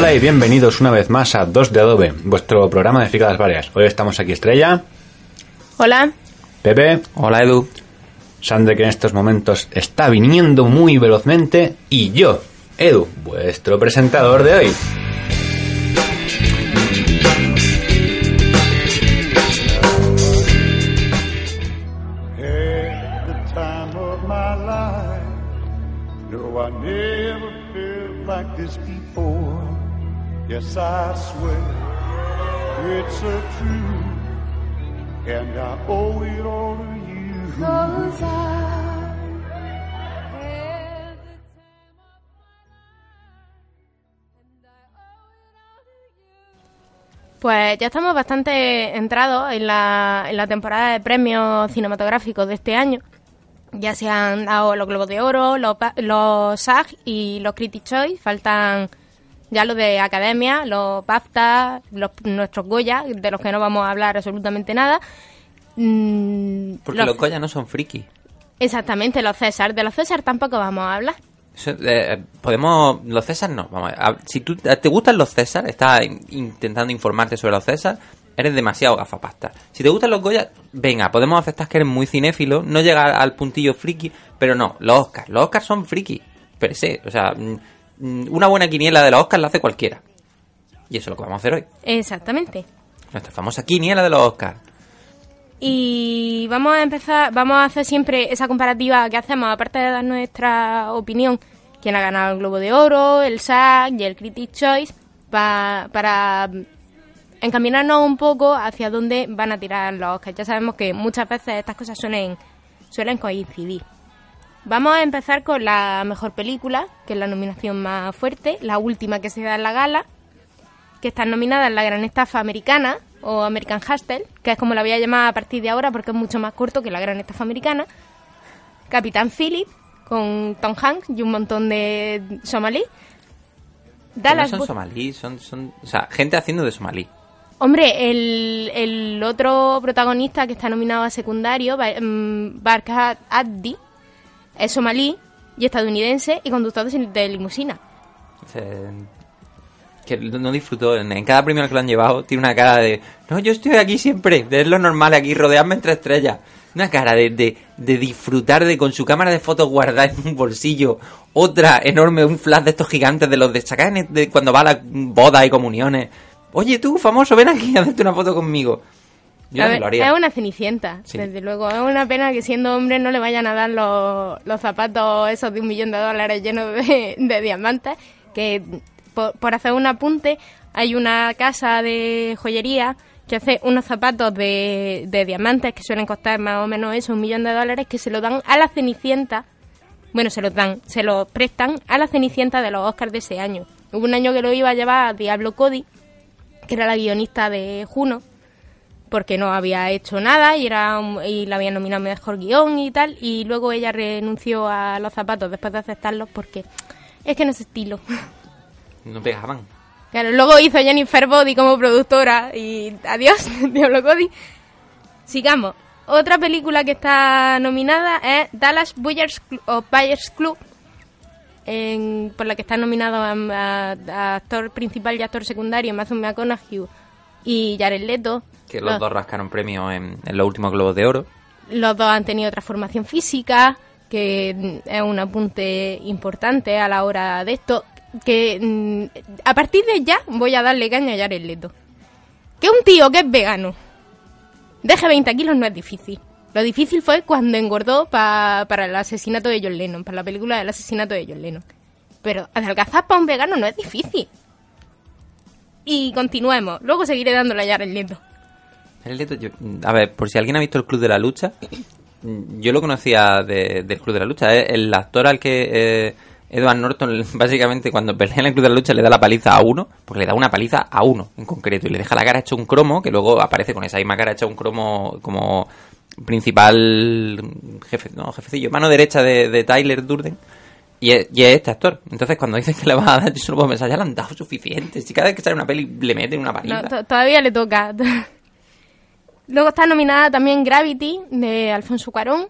Hola y bienvenidos una vez más a 2 de Adobe, vuestro programa de ficadas varias. Hoy estamos aquí Estrella, Hola. Pepe, Hola Edu. Sandra que en estos momentos está viniendo muy velozmente y yo, Edu, vuestro presentador de hoy. Yes, I swear it's a truth, and I owe it all to you. Pues ya estamos bastante entrados en la, en la temporada de premios cinematográficos de este año. Ya se han dado los Globos de Oro, los, pa- los SAG y los Critics' Choice. Faltan ya los de Academia, los BAFTA, los, nuestros Goya, de los que no vamos a hablar absolutamente nada. Mm, Porque los- los Goya no son friki. Exactamente, los César. De los César tampoco vamos a hablar. Eso, eh, podemos. Los César no. Vamos a ver. A- Si tú, te gustan los César, estás in- intentando informarte sobre los César, eres demasiado gafapasta. Si te gustan los Goya, venga, podemos aceptar que eres muy cinéfilo, no llegar al puntillo friki, pero no, los Oscars. Los Oscars son friki. Per se. O sea, mm, una buena quiniela de los Oscars la hace cualquiera. Y eso es lo que vamos a hacer hoy. Exactamente. Nuestra famosa quiniela de los Oscars. Y vamos a empezar, vamos a hacer siempre esa comparativa que hacemos, aparte de dar nuestra opinión, quién ha ganado el Globo de Oro, el SAG y el Critics' Choice, pa- para encaminarnos un poco hacia dónde van a tirar los Oscars. Ya sabemos que muchas veces estas cosas suelen, suelen coincidir. Vamos a empezar con la mejor película, que es la nominación más fuerte, la última que se da en la gala, que están nominadas en la Gran Estafa Americana o American Hustle, que es como la voy a llamar a partir de ahora porque es mucho más corto que la Gran Estafa Americana. Capitán Philip con Tom Hanks y un montón de somalí. No Dallas son somalí, son, son. O sea, gente haciendo de somalí. Hombre, el, el otro protagonista que está nominado a secundario, mm, Barkat Addi, es somalí y estadounidense y conductor de, de limusina. Que no disfrutó. En cada premio que lo han llevado tiene una cara de... No, yo estoy aquí siempre. Es lo normal aquí, rodearme entre estrellas. Una cara de, de, de disfrutar de con su cámara de fotos guardada en un bolsillo. Otra enorme, un flash de estos gigantes de los de sacar de cuando va a las bodas y comuniones. Oye tú, famoso, ven aquí a hacerte una foto conmigo. Yo A también ver, lo haría. Es una cenicienta, Sí. desde luego. Es una pena que siendo hombre no le vayan a dar los, los zapatos esos de un millón de dólares llenos de, de diamantes. Que por, por hacer un apunte, hay una casa de joyería que hace unos zapatos de, de diamantes que suelen costar más o menos eso, un millón de dólares, que se lo dan a la cenicienta. Bueno, se lo dan, se lo prestan a la cenicienta de los Oscars de ese año. Hubo un año que lo iba a llevar Diablo Cody, que era la guionista de Juno, porque no había hecho nada y era y la habían nominado mejor guion y tal y luego ella renunció a los zapatos después de aceptarlos porque es que no es estilo. No pegaban. claro luego hizo Jennifer Body como productora y adiós Diablo Cody. Sigamos. Otra película que está nominada es Dallas Buyers o Buyers Club en- por la que está nominado a, a- a actor principal y actor secundario Matthew McConaughey y Jared Leto Que los Los- dos rascaron premios en, en los últimos Globos de Oro. Los dos han tenido transformación física, que mm, es un apunte importante a la hora de esto. Que mm, a partir de ya voy a darle caña a Jared Leto. Que un tío que es vegano deje 20 kilos no es difícil. Lo difícil fue cuando engordó pa- para el asesinato de John Lennon, para la película del asesinato de John Lennon. Pero adelgazar para un vegano no es difícil. Y continuemos. Luego seguiré dándole ya el Leto. El Leto, yo- a ver, por si alguien ha visto el Club de la Lucha, yo lo conocía de- del Club de la Lucha. ¿eh? El actor al que eh, Edward Norton, básicamente, cuando pelea en el Club de la Lucha, le da la paliza a uno, porque le da una paliza a uno en concreto, y le deja la cara hecha un cromo, que luego aparece con esa misma cara hecha un cromo como principal jefe, no, jefecillo, mano derecha de, de Tyler Durden. Y es, y es este actor. Entonces, cuando dicen que le va a dar, yo solo puedo pensar, ya le han dado suficiente. Si cada vez que sale una peli le meten una paliza. No, to- todavía le toca. Luego está nominada también Gravity de Alfonso Cuarón.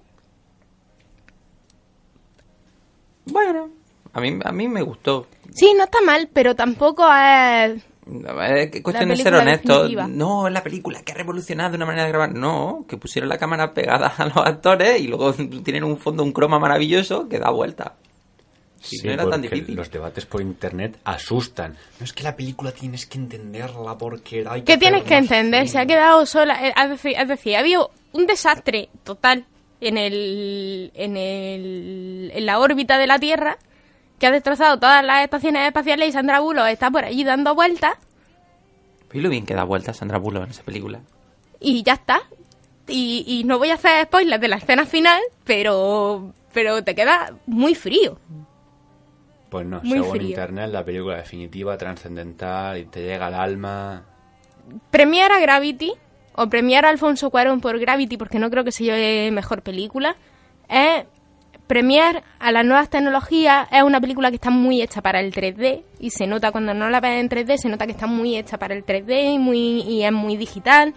Bueno, a mí, a mí me gustó. Sí, no está mal, pero tampoco es... Es cuestión de ser honesto. definitiva. No, es la película que ha revolucionado una manera de grabar. No, que pusieron la cámara pegada a los actores y luego tienen un fondo, un croma maravilloso que da vuelta. Si Sí, no era tan difícil. Los debates por internet asustan. No es que la película tienes que entenderla porque hay ¿Qué tienes que entender? Se ha quedado sola. eh, Es decir, es decir, ha habido un desastre total en, el, en, el, en la órbita de la Tierra que ha destrozado todas las estaciones espaciales y Sandra Bullock está por allí dando vueltas Y lo bien que da vuelta Sandra Bullock en esa película. y ya está. Y, y no voy a hacer spoilers de la escena final, pero, pero te queda muy frío. Pues no, Muy según frío. internet, la película definitiva, trascendental y te llega al alma. Premiar a Gravity, o premiar a Alfonso Cuarón por Gravity, porque no creo que se lleve mejor película, es premiar a las nuevas tecnologías. Es una película que está muy hecha para el 3D, y se nota cuando no la ves en 3D, se nota que está muy hecha para el 3D y, muy, y es muy digital.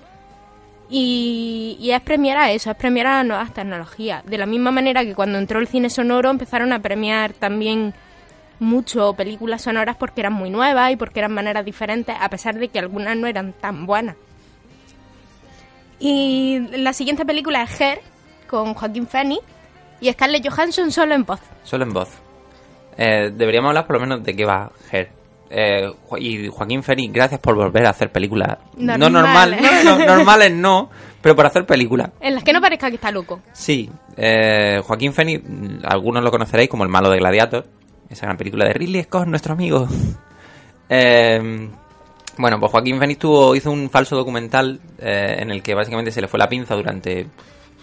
Y, y es premiar a eso, es premiar a las nuevas tecnologías. De la misma manera que cuando entró el cine sonoro empezaron a premiar también mucho películas sonoras porque eran muy nuevas y porque eran maneras diferentes, a pesar de que algunas no eran tan buenas. Y la siguiente película es Her, con Joaquín Phoenix y Scarlett Johansson solo en voz. Solo en voz. Eh, deberíamos hablar por lo menos de qué va Her. Eh, y Joaquín Phoenix, gracias por volver a hacer películas. No Normales. normales. No, no, normales no, pero por hacer películas. En las que no parezca que está loco. Sí, eh, Joaquín Phoenix, mm, algunos lo conoceréis como el malo de Gladiator, esa gran película de Ridley Scott, nuestro amigo. Eh, bueno, pues Joaquín Phoenix tuvo, hizo un falso documental eh, en el que básicamente se le fue la pinza durante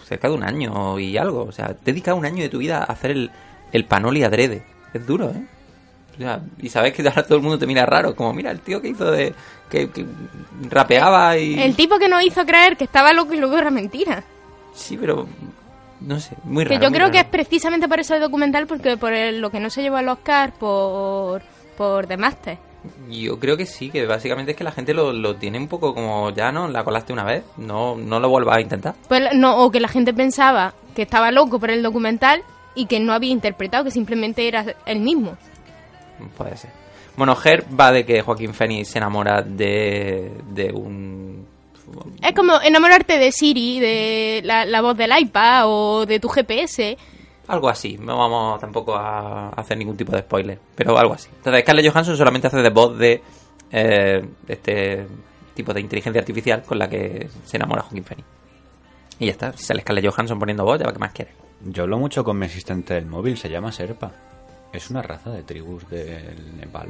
cerca de un año y algo. O sea, dedica un año de tu vida a hacer el, el panoli adrede. Es duro, ¿eh? O sea, y sabes que ahora todo el mundo te mira raro, como mira el tío que hizo de... que, que rapeaba y... El tipo que nos hizo creer que estaba loco y luego era mentira. Sí, pero... No sé, muy Que raro. yo muy creo que es precisamente por eso el documental, porque por el- lo que no se llevó al Oscar por, por The Master. Yo creo que sí, que básicamente es que la gente lo, lo tiene un poco como ya, ¿no? La colaste una vez, no, no lo vuelvas a intentar. Pues no, o que la gente pensaba que estaba loco por el documental y que no había interpretado, que simplemente era el mismo. Puede ser. Bueno, Her va de que Joaquín Phoenix se enamora de, de un... Es como enamorarte de Siri, de la, la voz del iPad o de tu GPS. Algo así, no vamos tampoco a hacer ningún tipo de spoiler, pero algo así. Entonces, Scarlett Johansson solamente hace de voz de eh, este tipo de inteligencia artificial con la que se enamora Joaquín Phoenix. Y ya está, si sale Scarlett Johansson poniendo voz, ya va, ¿qué más quieres? Yo hablo mucho con mi asistente del móvil, se llama Serpa. Es una raza de tribus del Nepal.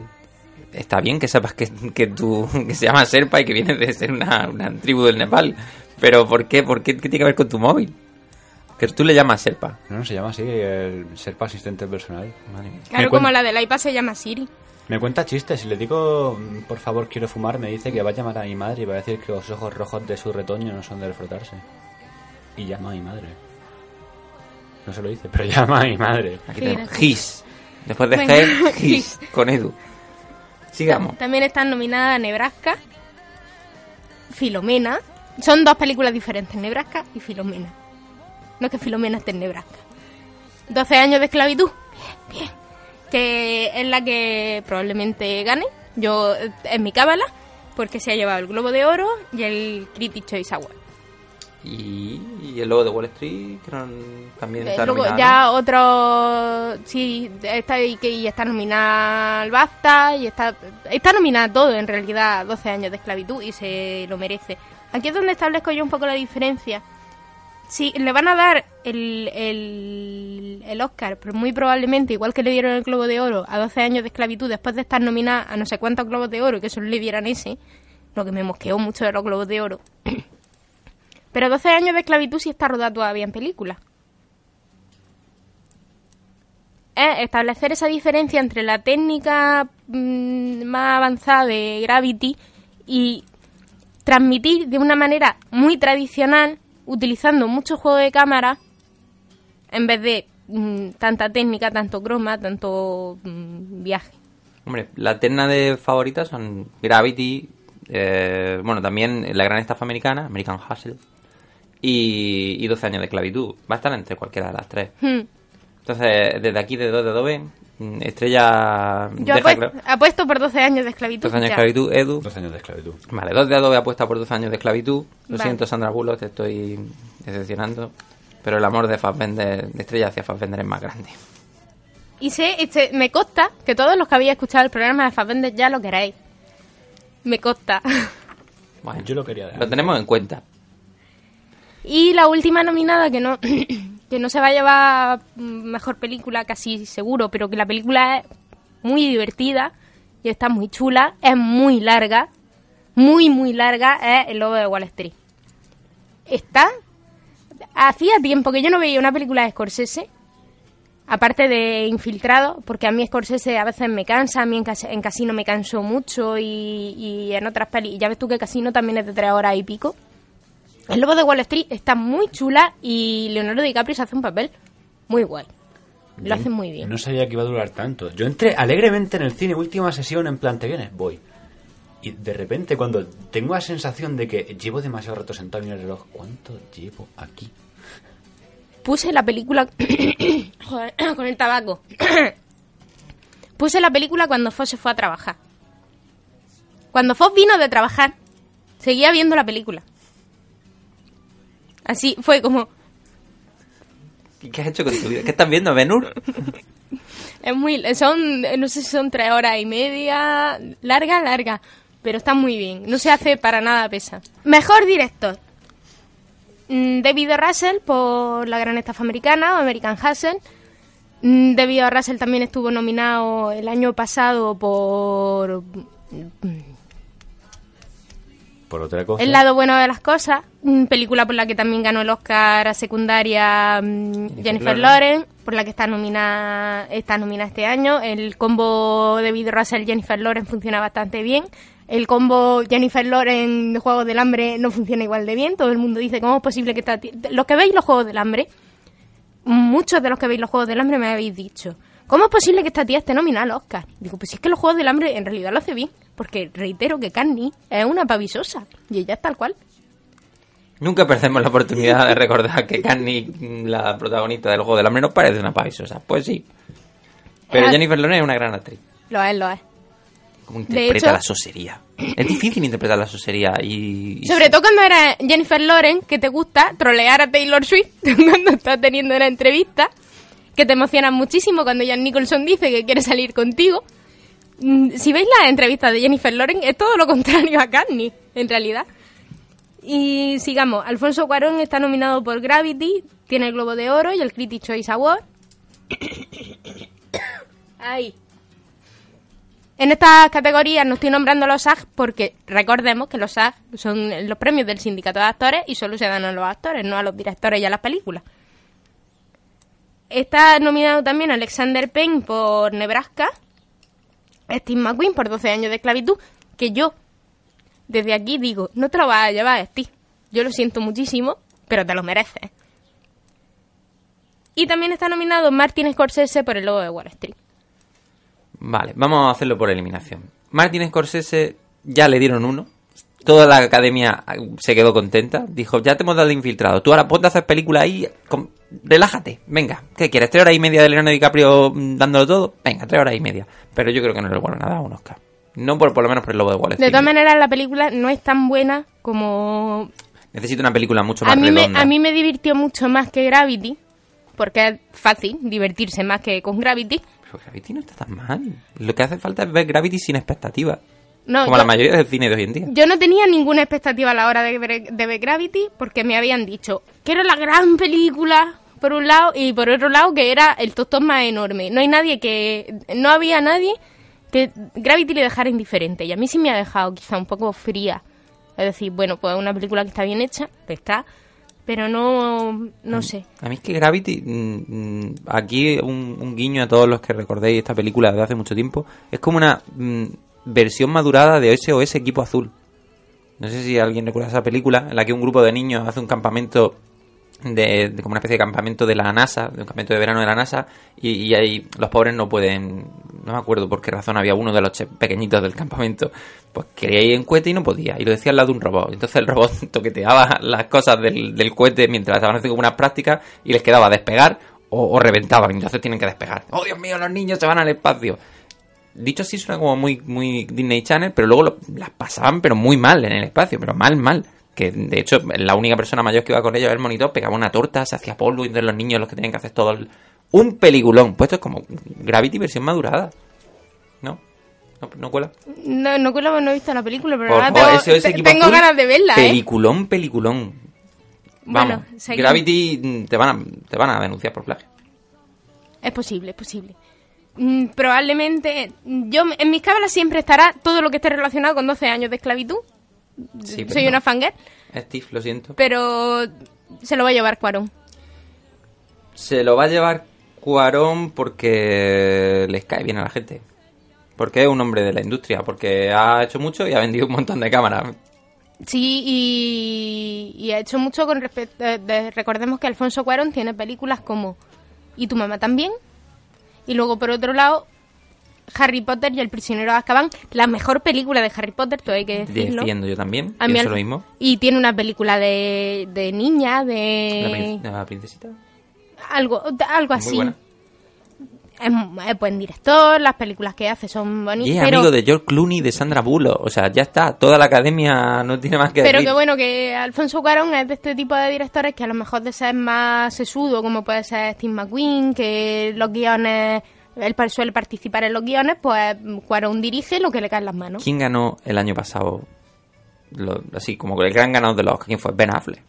Está bien que sepas que, que, tú, que se llama Serpa y que viene de ser una, una tribu del Nepal. Pero ¿por qué? ¿Por qué? ¿Qué tiene que ver con tu móvil? Que tú le llamas Serpa. No, no, se llama así, el Serpa asistente personal. Madre mía. Claro, Me como la del iPad se llama Siri. Me cuenta chistes, si le digo, por favor, quiero fumar, me dice que va a llamar a mi madre y va a decir que los ojos rojos de su retoño no son de frotarse. Y llama a mi madre. No se lo dice, pero llama a mi madre. Aquí tenemos. Gis. Después de G, Gis. Con Edu. Sigamos. También están nominadas Nebraska, Filomena. Son dos películas diferentes, Nebraska y Filomena. No es que Filomena esté en Nebraska. 12 años de esclavitud. Bien. Que es la que probablemente gane. Yo, eh, es mi cábala, porque se ha llevado el Globo de Oro y el Critics Choice Award. Y, y el logo de Wall Street, también Eh, está luego nominado, ya otro sí está y que y está nominada al BAFTA y está está nominada todo en realidad 12 años de esclavitud y se lo merece aquí es donde establezco yo un poco la diferencia Sí, le van a dar el, el, el Oscar, pero muy probablemente, igual que le dieron el Globo de Oro a 12 años de esclavitud después de estar nominada a no sé cuántos Globos de Oro, que solo le dieran ese, lo que me mosqueó mucho de los Globos de Oro. Pero 12 años de esclavitud sí está rodada todavía en película. Es establecer esa diferencia entre la técnica mm, más avanzada de Gravity y transmitir de una manera muy tradicional, utilizando mucho juego de cámara, en vez de mm, tanta técnica, tanto croma, tanto mm, viaje. Hombre, la terna de favoritas son Gravity, eh, bueno, también la gran estafa americana, American Hustle, y, y 12 años de esclavitud. Va a estar entre cualquiera de las tres. Hmm. Entonces, desde aquí, de 2 de Adobe, Estrella... Yo deja apuesto, claro- apuesto por 12 años de esclavitud. 12 años de ya. esclavitud, Edu. Dos años de esclavitud. Vale, 2 de Adobe apuesta por 12 años de esclavitud. Lo Vale. siento, Sandra Bullock, te estoy decepcionando. Pero el amor de Fassbender, de Estrella hacia Fassbender es más grande. Y sé, este, me consta que todos los que habéis escuchado el programa de Fassbender ya lo queréis. Me consta. Bueno, Yo lo quería dejar. lo tenemos en cuenta. Y la última nominada que no que no se va a llevar mm, mejor película casi seguro, pero que la película es muy divertida y está muy chula, es muy larga, muy muy larga, es El Lobo de Wall Street. Está hacía tiempo que yo no veía una película de Scorsese, aparte de Infiltrado, porque a mí Scorsese a veces me cansa, a mí en, Cas- en Casino me canso mucho y, y en otras pelis, ya ves tú que Casino también es de tres horas y pico. El Lobo de Wall Street está muy chula y Leonardo DiCaprio se hace un papel muy guay. Lo hace muy bien. No sabía que iba a durar tanto. Yo entré alegremente en el cine, última sesión, en plan, ¿te vienes? Voy. Y de repente, cuando tengo la sensación de que llevo demasiado rato sentado en el reloj, ¿cuánto llevo aquí? Puse la película... Joder, con el tabaco. Puse la película cuando Foss se fue a trabajar. Cuando Foss vino de trabajar, seguía viendo la película. Así fue como... ¿Y ¿Qué has hecho con tu vida? ¿Qué estás viendo, Benur? Es muy, son, no sé si son tres horas y media, larga, larga, pero está muy bien. No se hace para nada pesa. Mejor director. Mm, David. Russell por La Gran Estafa Americana o American Hustle. Mm, David. Russell también estuvo nominado el año pasado por Por otra cosa. El lado bueno de las cosas, mm, película por la que también ganó el Oscar a secundaria mm, Jennifer Lawrence, por la que está nominada, está nominada este año. El combo de David Russell Jennifer Lawrence funciona bastante bien. El combo Jennifer Lawrence de Juegos del Hambre no funciona igual de bien. Todo el mundo dice, ¿cómo es posible que tía-?" Los que veis los Juegos del Hambre, muchos de los que veis los Juegos del Hambre me habéis dicho, ¿cómo es posible que esta tía esté nominada al Oscar? Digo, pues si es que los Juegos del Hambre en realidad lo hace bien, porque reitero que Canny es una pavisosa y ella es tal cual. Nunca perdemos la oportunidad de recordar que Canny, la protagonista del Juego del Hambre, no parece una pavisosa. Pues sí. Pero Ah. Jennifer Lawrence es una gran actriz. Lo es, lo es. Como De interpreta hecho- la sosería. Es difícil interpretar la sosería y... y Sobre todo cuando era Jennifer Lawrence, que te gusta trolear a Taylor Swift cuando está teniendo una entrevista, que te emociona muchísimo cuando Jan Nicholson dice que quiere salir contigo. Mm, Si veis las entrevistas de Jennifer Lawrence, es todo lo contrario a Carney, en realidad. Y sigamos, Alfonso Cuarón está nominado por Gravity, tiene el Globo de Oro y el Critics' Choice Award. Ahí. En estas categorías no estoy nombrando los SAG porque recordemos que los SAG son los premios del sindicato de actores y solo se dan a los actores, no a los directores y a las películas. Está nominado también Alexander Payne por Nebraska, Steve McQueen por 12 años de esclavitud, que yo desde aquí digo, no te lo vas a llevar, Steve. Yo lo siento muchísimo, pero te lo mereces. Y también está nominado Martin Scorsese por El Lobo de Wall Street. Vale, vamos a hacerlo por eliminación. Martin Scorsese ya le dieron uno. Toda la academia se quedó contenta. Dijo, ya te hemos dado el infiltrado. Tú ahora ponte a hacer película ahí. con- Relájate. Venga. ¿Qué quieres? ¿Tres horas y media de Leonardo DiCaprio mm, dándolo todo? Venga, tres horas y media. Pero yo creo que no le vuelven a dar un Oscar. No por, por lo menos por el lobo de Wall De Street. todas maneras, la película no es tan buena como... Necesito una película mucho más A mí, me, redonda. a mí me divirtió mucho más que Gravity, porque es fácil divertirse más que con Gravity. Pero Gravity no está tan mal. Lo que hace falta es ver Gravity sin expectativas. No, Como yo- la mayoría del cine de hoy en día. Yo no tenía ninguna expectativa a la hora de ver, de ver Gravity porque me habían dicho que era la gran película por un lado y por otro lado que era el tostón más enorme. No hay nadie que... No había nadie que Gravity le dejara indiferente y a mí sí me ha dejado quizá un poco fría. Es decir, bueno, pues una película que está bien hecha, que está, pero no, no sé. A mí es que Gravity, mm, mm, aquí un, un guiño a todos los que recordéis esta película de hace mucho tiempo, es como una mm, versión madurada de SOS Equipo Azul. No sé si alguien recuerda esa película en la que un grupo de niños hace un campamento de, como una especie de campamento de la NASA, de un campamento de verano de la NASA, y, ahí los pobres no pueden, no me acuerdo por qué razón había uno de los pequeñitos del campamento, pues quería ir en cohete y no podía, y lo decía al lado de un robot. Entonces el robot toqueteaba las cosas del, del cohete mientras estaban haciendo como unas prácticas y les quedaba despegar o, reventaban, entonces tienen que despegar. ¡Oh, Dios mío, los niños se van al espacio! Dicho así suena como muy, muy Disney Channel, pero luego las pasaban pero muy mal en el espacio, pero mal, mal. Que de hecho la única persona mayor que iba con ellos era el monitor, pegaba una torta, se hacía polvo y de los niños los que tenían que hacer todo el... Un peliculón, pues esto es como Gravity versión madurada. ¿No? ¿No, no cuela? No, no, cuela, no he visto la película, pero ahora tengo, te- ganas de verla, ¿eh? Peliculón, peliculón. Vamos, Bueno. Gravity mm, te van, a, te van a denunciar por plagio. Es posible, es posible. Mm, probablemente, yo en mis cábalas siempre estará todo lo que esté relacionado con 12 años de esclavitud. Sí, pero Soy no. una fangirl, Steve, lo siento. pero se lo va a llevar Cuarón. Se lo va a llevar Cuarón porque les cae bien a la gente. Porque es un hombre de la industria, porque ha hecho mucho y ha vendido un montón de cámaras. Sí, y, y ha hecho mucho con respecto... eh, de- recordemos que Alfonso Cuarón tiene películas como Y tu mamá también. Y luego, por otro lado, Harry Potter y el prisionero de Azkaban, la mejor película de Harry Potter, todo hay que decirlo. Defiendo yo también, A mí al- lo mismo. Y tiene una película de, de niña, de... la princesita. algo, algo Muy así. buena. Es, es buen director, las películas que hace son bonitas. Y es pero, amigo de George Clooney y de Sandra Bullock. O sea, ya está. Toda la academia no tiene más que pero decir. que bueno, que Alfonso Cuarón es de este tipo de directores que a lo mejor de ser más sesudo, como puede ser Steve McQueen, que los guiones, él suele participar en los guiones, pues Cuarón dirige lo que le cae en las manos. ¿Quién ganó el año pasado? Lo- así, como el gran ganador de los Oscar. ¿Quién fue? Ben Affleck.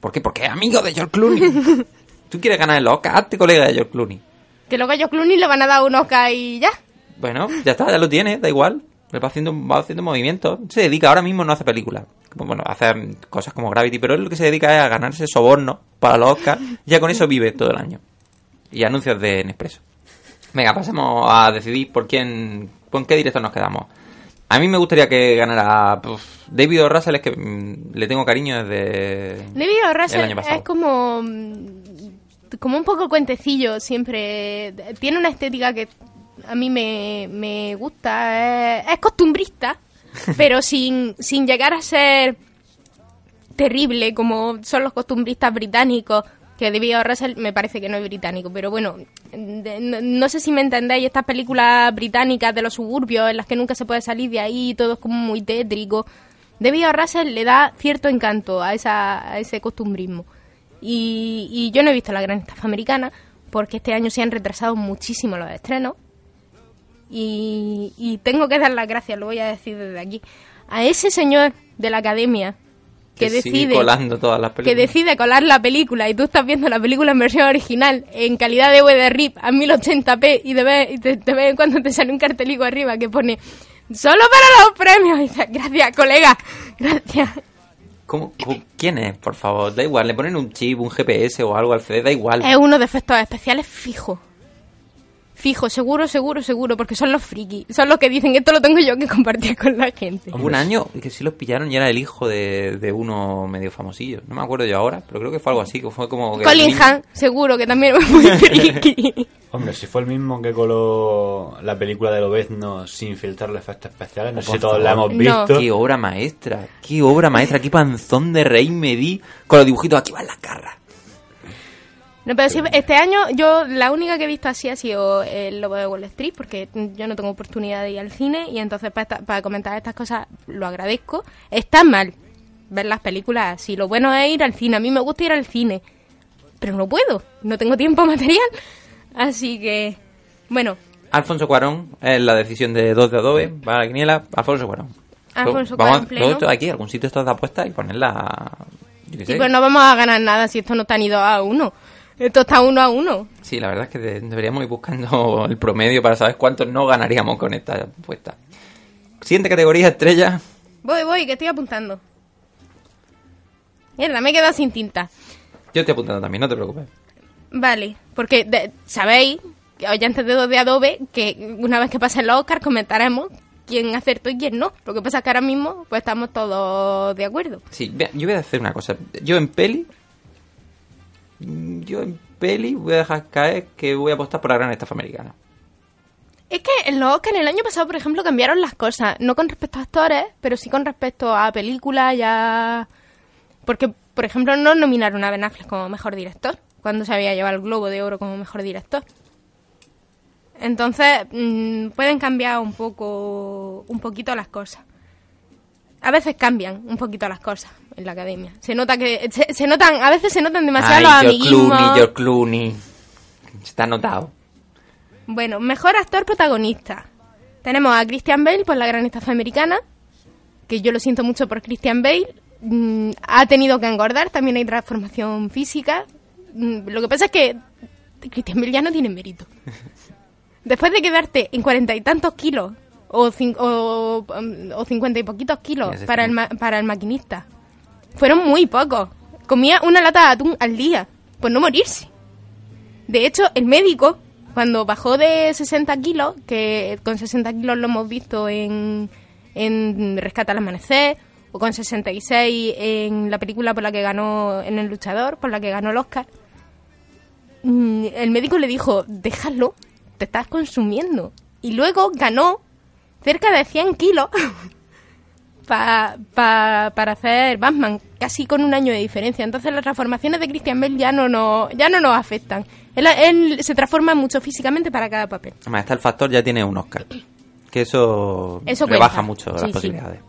¿Por qué? Porque es amigo de George Clooney. Tú quieres ganar el Oscar, hazte colega de George Clooney. Que luego a George Clooney le van a dar un Oscar y ya. Bueno, ya está, ya lo tiene, da igual. Él va haciendo, va haciendo movimientos. Se dedica, ahora mismo no hace películas. Bueno, hace cosas como Gravity, pero él lo que se dedica es a ganarse sobornos para los Oscars. Ya con eso vive todo el año. Y anuncios de Nespresso. Venga, pasemos a decidir por quién, con qué director nos quedamos. A mí me gustaría que ganara David O. Russell, es que mm, le tengo cariño desde David O. el año pasado. es como mm, como un poco cuentecillo siempre tiene una estética que a mí me, me gusta es, es costumbrista pero sin, sin llegar a ser terrible como son los costumbristas británicos que David O. Russell me parece que no es británico pero bueno no sé si me entendéis estas películas británicas de los suburbios en las que nunca se puede salir de ahí todo es como muy tétrico David O. Russell le da cierto encanto a, esa, a ese costumbrismo. Y, y yo no he visto la gran estafa americana porque este año se han retrasado muchísimo los estrenos. Y, y tengo que dar las gracias, lo voy a decir desde aquí, a ese señor de la academia que, decide colando todas las que decide colar la película y tú estás viendo la película en versión original en calidad de DVD RIP a 1080p y de vez, y de, de vez en cuando te sale un cartelico arriba que pone solo para los premios y dices, gracias colega gracias ¿Cómo- cómo- ¿Quién es, por favor? Da igual, le ponen un chip, un GPS o algo al CD, da igual. es uno de efectos especiales fijo fijo seguro seguro seguro porque son los frikis son los que dicen esto lo tengo yo que compartir con la gente Hubo un año que sí los pillaron y era el hijo de, de uno medio famosillo. No me acuerdo yo ahora, pero creo que fue algo así, que fue como... Que Colin Han seguro que también es muy friki Hombre, si fue el mismo que coló la película de Lobezno sin filtrar los efectos especiales, no sé si todos la hemos No. visto. Qué obra maestra, qué obra maestra, qué panzón de rey me di con los dibujitos aquí van las garras. No, pero sí, este año yo la única que he visto así ha sido el Lobo de Wall Street, porque yo no tengo oportunidad de ir al cine y entonces para, esta- para comentar estas cosas lo agradezco. Está mal ver las películas así. Lo bueno es ir al cine. A mí me gusta ir al cine, pero no puedo. No tengo tiempo material. Así que, bueno, Alfonso Cuarón, es la decisión de 2 de Adobe, va a la quiniela, Alfonso Cuarón. Alfonso Vamos, Cuarón pleno. luego aquí, algún sitio estás de apuesta y ponerla. Yo qué Sí, pues no vamos a ganar nada si esto no está ni 2 a 1. Esto está 1 a 1. Sí, la verdad es que de- deberíamos ir buscando el promedio para saber cuántos no ganaríamos con esta apuesta. Siguiente categoría, estrella. Voy, voy, que estoy apuntando. Mierda, me he quedado sin tinta. Yo estoy apuntando también, no te preocupes. Vale, porque de- sabéis, oyentes de 2 de Adobe, que una vez que pasen los Oscars comentaremos quién acertó y quién no. Lo que pasa es que ahora mismo pues estamos todos de acuerdo. Sí, yo voy a hacer una cosa. Yo en peli. Yo en peli voy a dejar caer que voy a apostar por la gran estafa americana. Es que en los Oscars el año pasado, por ejemplo, cambiaron las cosas. No con respecto a actores, pero sí con respecto a películas ya... Porque, por ejemplo, no nominaron a Ben Affleck como mejor director, cuando se había llevado el Globo de Oro como mejor director. Entonces, mm, pueden cambiar un poco, un poquito las cosas. A veces cambian un poquito las cosas en la academia. Se nota que, se, se notan, a veces se notan demasiado los Ay, George amiguismos. Clooney, George Clooney. Está anotado. Bueno, mejor actor protagonista. Tenemos a Christian Bale por la gran estafa americana, que yo lo siento mucho por Christian Bale. Mm, ha tenido que engordar, también hay transformación física. Mm, lo que pasa es que Christian Bale ya no tiene mérito. Después de quedarte en cuarenta y tantos kilos, o, o, um, o cincuenta y poquitos kilos para el, ma- para el maquinista, fueron muy pocos. Comía una lata de atún al día, por no morirse. De hecho, el médico, cuando bajó de 60 kilos, que con 60 kilos lo hemos visto en, en Rescata al Amanecer, o con 66 en la película por la que ganó, en El Luchador, por la que ganó el Oscar, mm, el médico le dijo, déjalo, te estás consumiendo. Y luego ganó cerca de 100 kilos pa- pa- para hacer Batman, casi con un año de diferencia. Entonces las transformaciones de Christian Bale ya no nos, ya no nos afectan. Él, él se transforma mucho físicamente para cada papel. Además, está el factor, ya tiene un Oscar. Que eso, Eso rebaja cuenta. mucho las sí. posibilidades.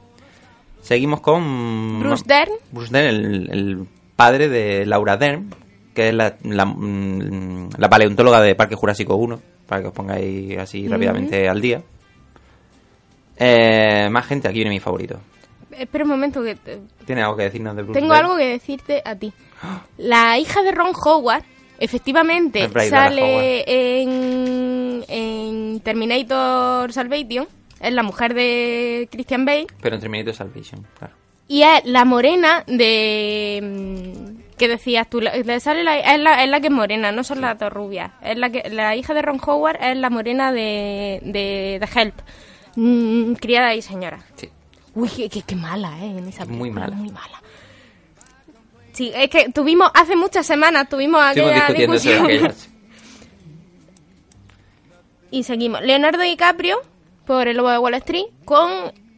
Seguimos con... Bruce Dern. Bruce Dern, el, el padre de Laura Dern, que es la, la, mm, la paleontóloga de Parque Jurásico 1, para que os pongáis así rápidamente al día. Eh, más gente, aquí viene mi favorito. Espera un momento que te- ¿Tiene algo que decirnos de Bruce tengo algo que decirte a ti. La hija de Ron Howard, efectivamente, sale en, en Terminator Salvation. Es la mujer de Christian Bale. Pero en Terminator Salvation, claro. Y es la morena de... mm, ¿Qué decías tú? Le sale la- es, la, es la que es morena, no son las dos rubias. Es la, que, la hija de Ron Howard es la morena de, de, de Help. Mm, criada y señora. Sí. Uy, qué, qué- qué mala, ¿eh? En esa Es muy mala. Muy mala. Sí, es que tuvimos, hace muchas semanas tuvimos aquella discusión. Y seguimos. Leonardo DiCaprio por El Lobo de Wall Street con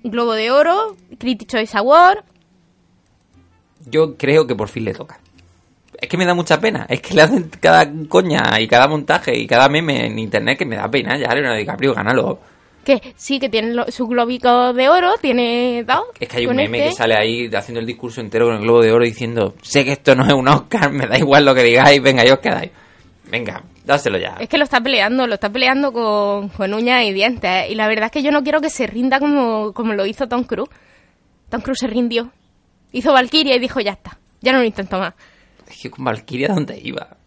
Globo de Oro, Critics' Choice Award. Yo creo que por fin le toca. Es que me da mucha pena. Es que le hacen cada coña y cada montaje y cada meme en internet que me da pena. Ya Leonardo DiCaprio, gánalo. Que sí, que tiene lo- su globico de oro, tiene dos. Es que hay un meme este. que sale ahí haciendo el discurso entero con el globo de oro diciendo sé que esto no es un Oscar, me da igual lo que digáis, venga, yo os quedáis. Venga, dáselo ya. Es que lo está peleando, lo está peleando con, con uñas y dientes. Y la verdad es que yo no quiero que se rinda como, como lo hizo Tom Cruise. Tom Cruise se rindió. Hizo Valkyria y dijo, ya está, ya no lo intento más. Es que con Valkyria, ¿dónde iba?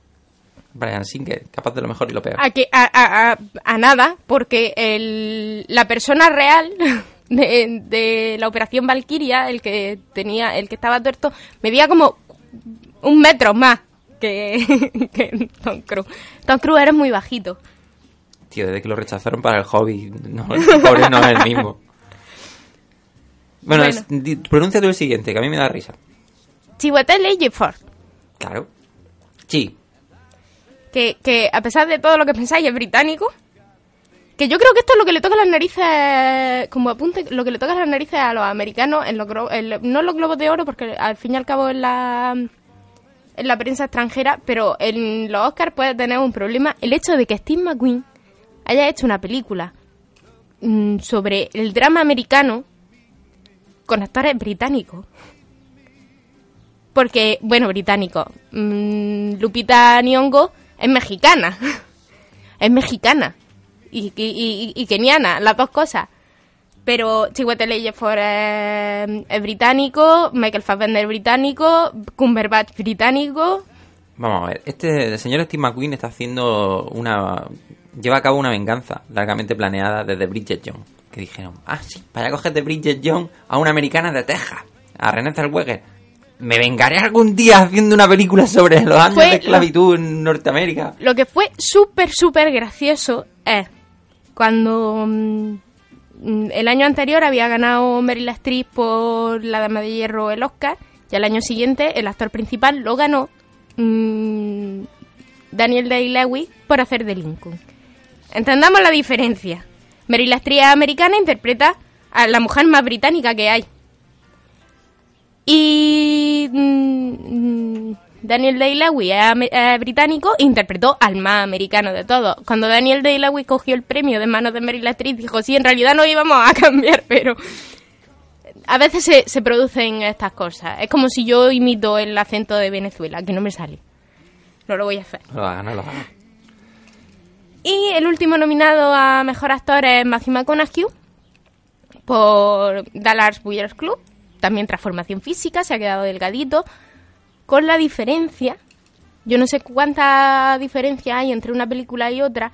Brian Singer, capaz de lo mejor y lo peor. A, que, a, a- a- a nada, porque el, la persona real de, de la operación Valkyria, el que tenía, el que estaba tuerto, medía como un metro más que, que Tom Cruise. Tom Cruise eres muy bajito. Tío, desde que lo rechazaron para el hobby, no, el pobre no es el mismo. Bueno, Bueno. es- pronuncia tú el siguiente, que a mí me da risa. Chiwetel Ejiofor, Claro. Sí, que, que a pesar de todo lo que pensáis es británico, que yo creo que esto es lo que le toca las narices, como apunte, lo que le toca las narices a los americanos, en los, en no en los globos de oro, porque al fin y al cabo en la, en la prensa extranjera, pero en los Oscars puede tener un problema el hecho de que Steve McQueen haya hecho una película mm, sobre el drama americano con actores británicos. Porque, bueno, británico. mm, Lupita Nyong'o es mexicana. es mexicana. y, y, y- y keniana, las dos cosas. Pero Chiwetel Ejiofor es, británico, Michael Fassbender es británico, Cumberbatch británico. Vamos a ver, este el señor Steve McQueen está haciendo una... Lleva a cabo una venganza largamente planeada desde Bridget Jones. Que dijeron, ah, sí, vaya a coger de Bridget Jones a una americana de Texas, a René Zellweger. Me vengaré algún día haciendo una película sobre los años Fue de lo- esclavitud en Norteamérica. Lo que fue súper, súper gracioso es cuando mm, mm, el año anterior había ganado Meryl Streep por La Dama de Hierro el Oscar y al año siguiente el actor principal lo ganó mm, Daniel Day-Lewis por hacer de Lincoln. Entendamos la diferencia. Meryl Streep americana interpreta a la mujer más británica que hay. Y mm, Daniel Day-Lewis es, ame- es británico interpretó al más americano de todos. Cuando Daniel Day-Lewis cogió el premio de manos de Meryl Streep, dijo, sí, en realidad no íbamos a cambiar, pero... A veces se, se producen estas cosas. Es como si yo imito el acento de Venezuela, que no me sale. No lo voy a hacer. No lo haga, no lo haga. Y el último nominado a Mejor Actor es Matthew McConaughey por Dallas Buyers Club. También transformación física, se ha quedado delgadito. Con la diferencia, yo no sé cuánta diferencia hay entre una película y otra,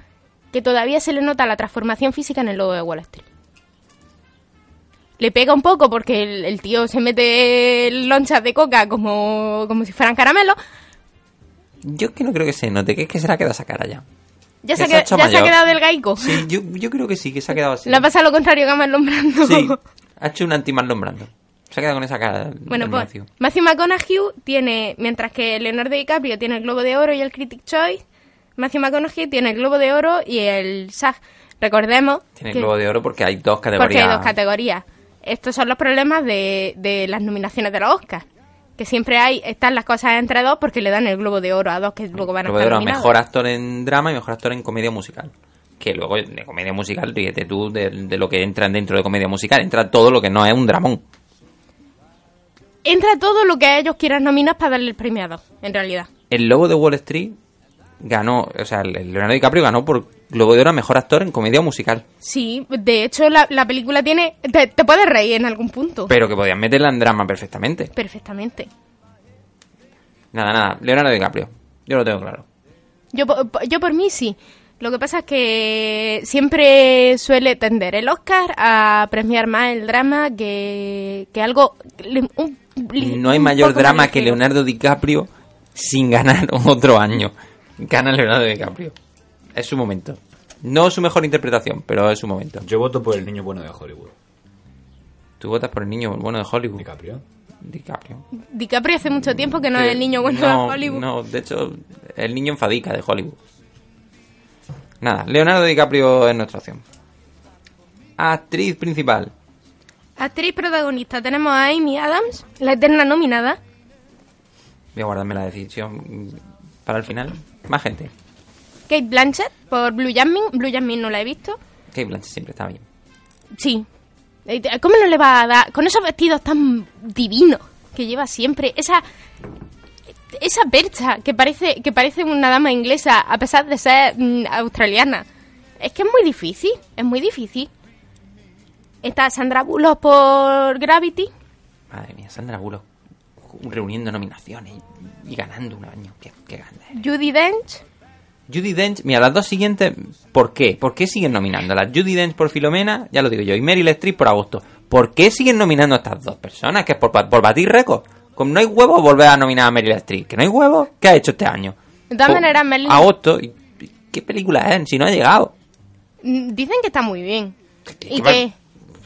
que todavía se le nota la transformación física en el logo de Wall Street. Le pega un poco porque el, el tío se mete lonchas de coca como, como si fueran caramelos. Yo es que no creo que se note, que es que se le ha quedado esa cara ya. Ya, se ya se ha quedado delgaico. Sí, yo, yo creo que sí, que se ha quedado así. Le ha pasado lo contrario que a Marlon Brando. Sí, ha hecho un anti-Marlon Brando. Se ha quedado con esa cara. Bueno, pues Matthew. Matthew McConaughey tiene, mientras que Leonardo DiCaprio tiene el Globo de Oro y el Critic Choice, Matthew McConaughey tiene el Globo de Oro y el SAG. Recordemos Tiene que- el globo de oro porque hay dos porque categorías. hay dos categorías. Estos son los problemas de, de las nominaciones de los Oscars. Que siempre hay, están las cosas entre dos porque le dan el Globo de Oro a dos que luego van a Globo de estar oro a nominados. mejor actor en drama y mejor actor en comedia musical. Que luego de comedia musical, ríete tú de, de lo que entra dentro de comedia musical. Entra todo lo que no es un dramón. Entra todo lo que ellos quieran nominar para darle el dos, en realidad. El Lobo de Wall Street ganó, o sea, el Leonardo DiCaprio ganó por Globo de Oro a mejor actor en comedia musical. Sí, de hecho la, la película tiene... Te, te puedes reír en algún punto. Pero que podían meterla en drama perfectamente. Perfectamente. Nada, nada. Leonardo DiCaprio. Yo lo tengo claro. Yo, yo por mí sí. Lo que pasa es que siempre suele tender el Oscar a premiar más el drama que, que algo... un- No hay mayor drama que. Leonardo DiCaprio sin ganar otro año. Gana Leonardo DiCaprio. Es su momento. No su mejor interpretación, pero es su momento. Yo voto por el niño bueno de Hollywood. Tú votas por el niño bueno de Hollywood. DiCaprio. DiCaprio. DiCaprio hace mucho tiempo que no es el niño bueno no, de Hollywood. No, de hecho, el niño enfadica de Hollywood. Nada, Leonardo DiCaprio es nuestra opción. Actriz principal. Actriz protagonista tenemos a Amy Adams, la eterna nominada. Voy a guardarme la decisión para el final. Más gente. Kate Blanchett por Blue Jasmine. Blue Jasmine no la he visto. Kate Blanchett siempre está bien. Sí. Eh, ¿Cómo no le va a dar? Con esos vestidos tan divinos que lleva siempre. Esa esa percha que parece que parece una dama inglesa a pesar de ser mm, australiana. Es que es muy difícil, es muy difícil. Está Sandra Bullock por Gravity. Madre mía, Sandra Bullock reuniendo nominaciones y, y ganando un año. Qué, qué grande. Judy Dench. Judy Dench, mira, las dos siguientes, ¿por qué? ¿Por qué siguen nominándolas? Judy Dench por Filomena, ya lo digo yo, y Meryl Streep por Agosto. ¿Por qué siguen nominando a estas dos personas? ¿Que es por, por batir récord? Como no hay huevos, volver a nominar a Meryl Streep. ¿Que no hay huevos? ¿Qué ha hecho este año? De todas Por- maneras, Meryl- Agosto, ¿y- y ¿qué película es? Si no ha llegado. Mm, Dicen que está muy bien. ¿Qué, Y qué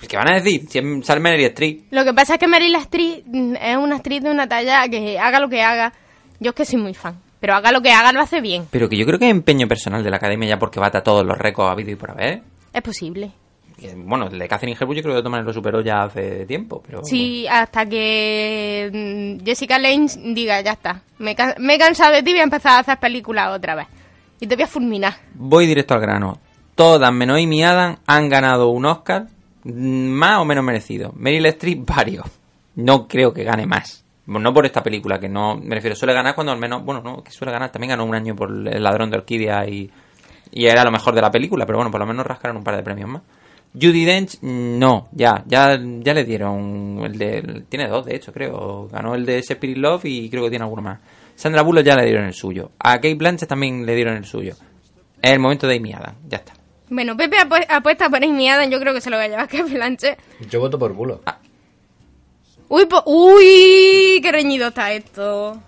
qué van a decir? Si sale Meryl Streep. lo que pasa es que Meryl Streep mm, es una actriz de una talla que haga lo que haga. Yo es que soy muy fan. Pero haga lo que haga, lo hace bien. Pero que yo creo que es empeño personal de la academia ya porque bata todos los récords habido y por haber. Es posible. Bueno, el de Catherine Hepburn yo creo que Thomas lo superó ya hace tiempo, pero... Sí, hasta que mm, Jessica Lange diga, ya está. Me, me he cansado de ti y voy a empezar a hacer películas otra vez. Y te voy a fulminar. Voy directo al grano. Todas menos Amy Adams han ganado un Oscar mm, más o menos merecido. Meryl Streep varios. No creo que gane más. No por esta película, que no... Me refiero, suele ganar cuando al menos... Bueno, no, que suele ganar. También ganó un año por El ladrón de orquídea y... Y era lo mejor de la película, pero bueno, por lo menos rascaron un par de premios más. Judy Dench, no, ya, ya, ya le dieron el de, tiene dos de hecho, creo, ganó el de Spirit Love y creo que tiene alguno más. Sandra Bullock ya le dieron el suyo, a Kate Blanchett también le dieron el suyo. Es el momento de Amy Adams, ya está. Bueno, Pepe apu- apuesta por Amy Adams, yo creo que se lo va a llevar que Blanche. Yo voto por bulo. Uy, po- uy, qué reñido está esto.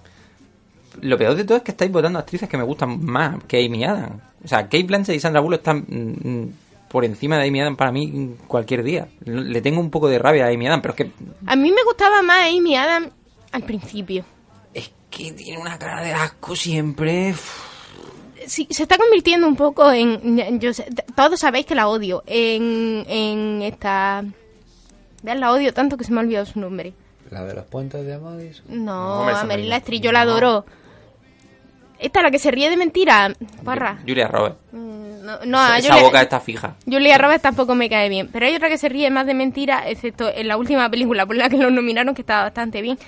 Lo peor de todo es que estáis votando actrices que me gustan más que Amy Adams. O sea, Kate Blanchett y Sandra Bullock están mm, mm, por encima de Amy Adams para mí cualquier día. Le tengo un poco de rabia a Amy Adams, pero es que A mí me gustaba más Amy Adams al principio. es que tiene una cara de asco siempre. Sí, se está convirtiendo un poco en... Yo sé- todos sabéis que la odio. En, en esta... Vean, la odio tanto que se me ha olvidado su nombre. La de los puentes de Amadis. No, no. Streep yo la adoro. Esta, la que se ríe de mentira. Parra. Julia Roberts. Mm, No, no, a Esa Julia, boca está fija. Julia Roberts tampoco me cae bien. Pero hay otra que se ríe más de mentira, excepto en la última película por la que lo nominaron, que estaba bastante bien.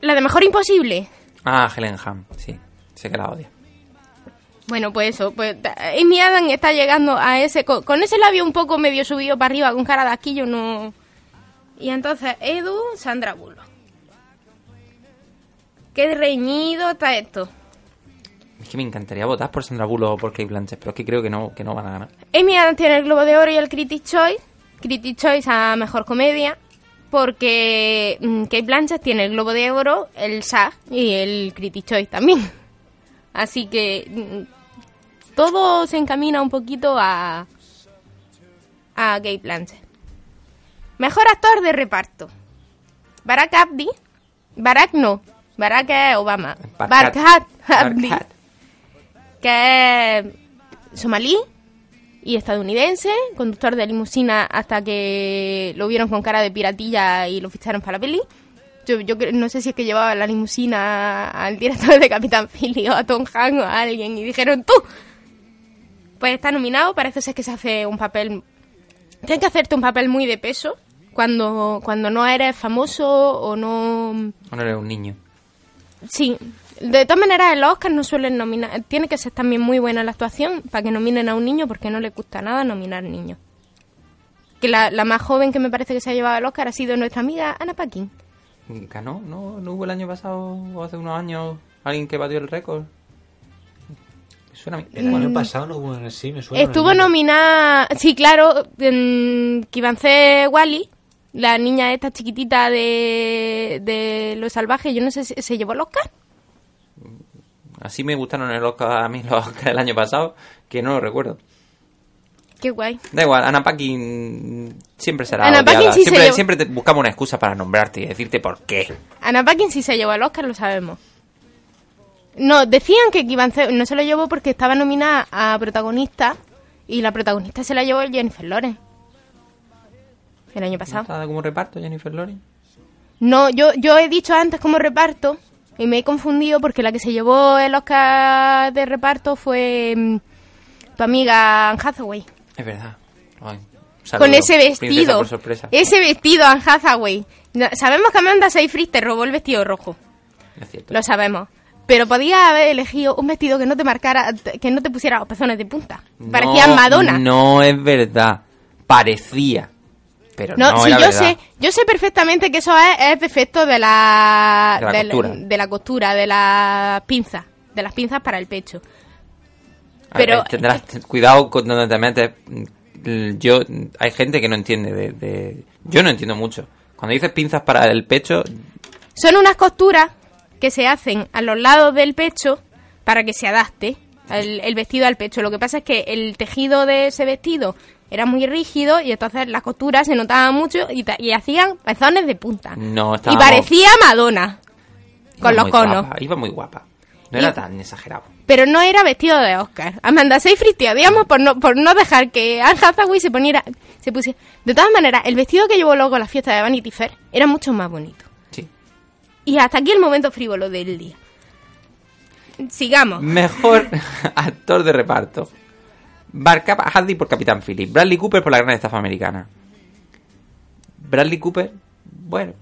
La de Mejor Imposible. Ah, Helen Ham, sí. Sé que la odia. Bueno, pues eso, pues Amy Adams está llegando a ese, con, con ese labio un poco medio subido para arriba, con cara de asquillo, no... Y entonces, Edu, Sandra Bullock. Qué reñido está esto. Que me encantaría votar por Sandra Bullock o por Kate Blanchett, pero es que creo que no, que no van a ganar. Amy Adams tiene el Globo de Oro y el Critics' Choice. Critics' Choice a Mejor Comedia. Porque mm, Kate Blanchett tiene el Globo de Oro, el SAG y el Critics' Choice también. Así que mm, todo se encamina un poquito a, a Kate Blanchett. Mejor actor de reparto. Barack Abdi. Barack no. Barack es Obama. Barkat. Barack Abdi Barkat. Que es somalí y estadounidense, conductor de limusina hasta que lo vieron con cara de piratilla y lo ficharon para la peli. Yo, yo no sé si es que llevaba la limusina al director de Capitán Philly o a Tom Hanks o a alguien y dijeron ¡tú! Pues está nominado, parece ser que se hace un papel... Tienes que hacerte un papel muy de peso cuando, cuando no eres famoso o no... O no eres un niño. Sí, de todas maneras el Oscar no suelen nominar, tiene que ser también muy buena la actuación para que nominen a un niño porque no le gusta nada nominar niños. Que la, la más joven que me parece que se ha llevado el Oscar ha sido nuestra amiga Ana Paquin. ¿Ganó? ¿No, ¿No hubo el año pasado o hace unos años alguien que batió el récord? Me Suena a mí. El año pasado no hubo en sí, me suena. Estuvo nominada, sí, claro, en Kivance Wally, la niña esta chiquitita de, de Los Salvajes, yo no sé si se llevó el Oscar. Así me gustaron el Oscar a mí los Oscar del año pasado, que no lo recuerdo. Qué guay. Da igual, Ana Paquin siempre será Ana odiada. Paquin sí se siempre, llevó- siempre te buscamos una excusa para nombrarte y decirte por qué. Ana Paquin sí se llevó el Oscar, lo sabemos. No, decían que no se lo llevó porque estaba nominada a protagonista y la protagonista se la llevó Jennifer Lawrence. El año ¿No pasado. está como reparto Jennifer Lawrence? No, yo, yo he dicho antes como reparto y me he confundido porque la que se llevó el Oscar de reparto fue mm, tu amiga Anne Hathaway. Es verdad. Ay, saludo. Con ese vestido. Ese vestido Anne Hathaway. No, sabemos que Amanda Seyfried te robó el vestido rojo. Es cierto. Lo sabemos. Pero podía haber elegido un vestido que no te marcara, que no te pusiera los pezones de punta. Parecía No, Madonna. No es verdad. Parecía. Pero no, No, sí, era yo verdad. sé, yo sé perfectamente que eso es, es defecto de la, De la costura. de la costura, de las pinzas, de las pinzas para el pecho. Ver, Pero- tendrás cuidado con donde te metes. Yo, hay gente que no entiende de, de- Yo no entiendo mucho. Cuando dices pinzas para el pecho, Son unas costuras que se hacen a los lados del pecho para que se adapte el, el vestido al pecho. Lo que pasa es que el tejido de ese vestido era muy rígido y entonces las costuras se notaban mucho y, hacían pezones de punta. no Y parecía Madonna con iba los conos. guapa, iba muy guapa. No Y- era tan exagerado. Pero no era vestido de Oscar. Amanda Seyfried te odiamos por no, por no dejar que Anne Hathaway se poniera, se pusiera. De todas maneras, el vestido que llevó luego a la fiesta de Vanity Fair era mucho más bonito. Sí. Y hasta aquí el momento frívolo del día. Sigamos. Mejor actor de reparto. Barcap Hadley por Capitán Philip. Bradley Cooper por La Gran Estafa Americana. Bradley Cooper, bueno,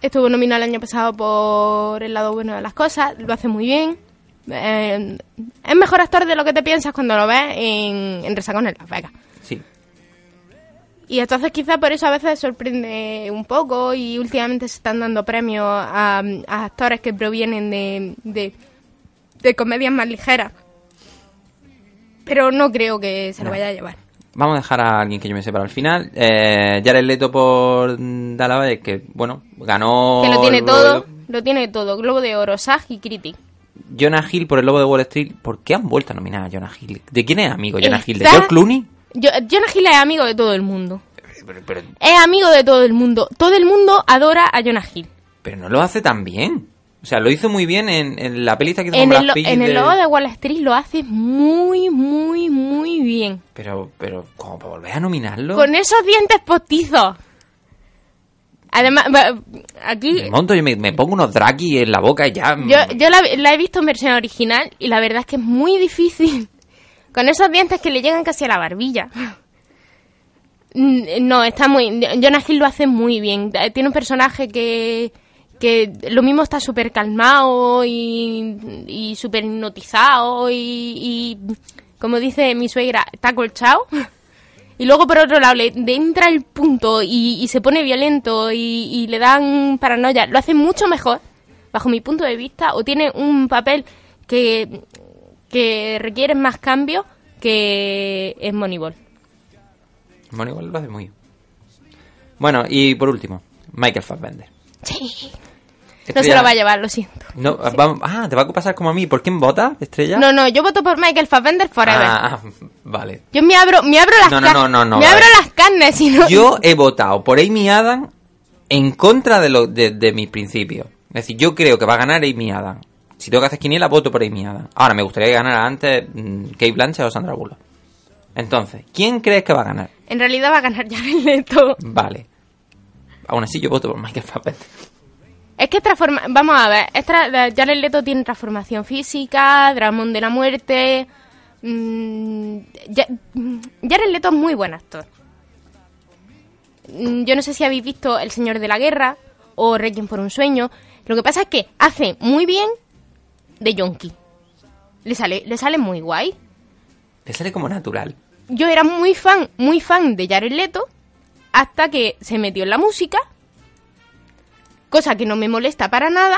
Estuvo nominado el año pasado por El lado bueno de las cosas, lo hace muy bien. eh, es mejor actor de lo que te piensas cuando lo ves en, en Resacón en Las Vegas. Sí. Y entonces quizá por eso a veces sorprende un poco y últimamente se están dando premios a, a actores que provienen de, de, de comedias más ligeras. Pero no creo que se lo No. vaya a llevar. Vamos a dejar a alguien que yo me sé para el final. Eh, Jared Leto por Dallas, que, bueno, ganó... Que lo tiene todo, Globo de- lo tiene todo. Globo de Oro, SAG y Critic. Jonah Hill por el Lobo de Wall Street. ¿Por qué han vuelto a nominar a Jonah Hill? ¿De quién es amigo Jonah Hill? ¿De George Clooney? Yo, Jonah Hill es amigo de todo el mundo. Pero, pero, Es amigo de todo el mundo. Todo el mundo adora a Jonah Hill. pero no lo hace tan bien. O sea, lo hizo muy bien en, en la pelita que hizo En con el, Brad lo- Pitt en el de- logo de Wall Street lo hace muy, muy, muy bien. Pero, pero, ¿cómo para volver a nominarlo? Con esos dientes postizos. Además, aquí Me monto, yo me, me pongo unos draki en la boca y ya... yo, yo la, la he visto en versión original y la verdad es que es muy difícil. Con esos dientes que le llegan casi a la barbilla. No, está muy... Jonah Hill lo hace muy bien. Tiene un personaje que, que lo mismo está súper calmado y, y súper hipnotizado y, y, como dice mi suegra, está colchado. Y luego por otro lado le, entra el punto y, y se pone violento y, le dan paranoia. Lo hace mucho mejor, bajo mi punto de vista, o tiene un papel que, que requiere más cambio que es Moneyball. Igual lo hace muy bien. Bueno, y por último, Michael Fassbender. Sí. No se lo va a llevar, lo siento. No, vamos- ah, te va a pasar como a mí. ¿Por quién vota, Estrella? No, no, yo voto por Michael Fassbender forever. Ah, vale. Yo me abro, me abro las No, no, no, no, no, me vale. abro las carnes y no... Yo he votado por Amy Adams en contra de, lo, de, de mis principios. Es decir, yo creo que va a ganar Amy Adams. Si tengo que hacer quiniela, voto por Amy Adams. Ahora, me gustaría que ganara antes mm, Kate Blanchett o Sandra Bullock. Entonces, ¿quién crees que va a ganar? En realidad va a ganar Jared Leto. Vale. Aún así, yo voto por Michael Fassbender. Es que transforma... Vamos a ver, es tra- Jared Leto tiene transformación física, Dramón de la muerte... mm, Ya- mm, Jared Leto es muy buen actor. Mm, Yo no sé si habéis visto El Señor de la Guerra o Requiem por un sueño. Lo que pasa es que hace muy bien de Yonki. Le sale, le sale muy guay. Le sale como natural. yo era muy fan, muy fan de Jared Leto hasta que se metió en la música, cosa que no me molesta para nada,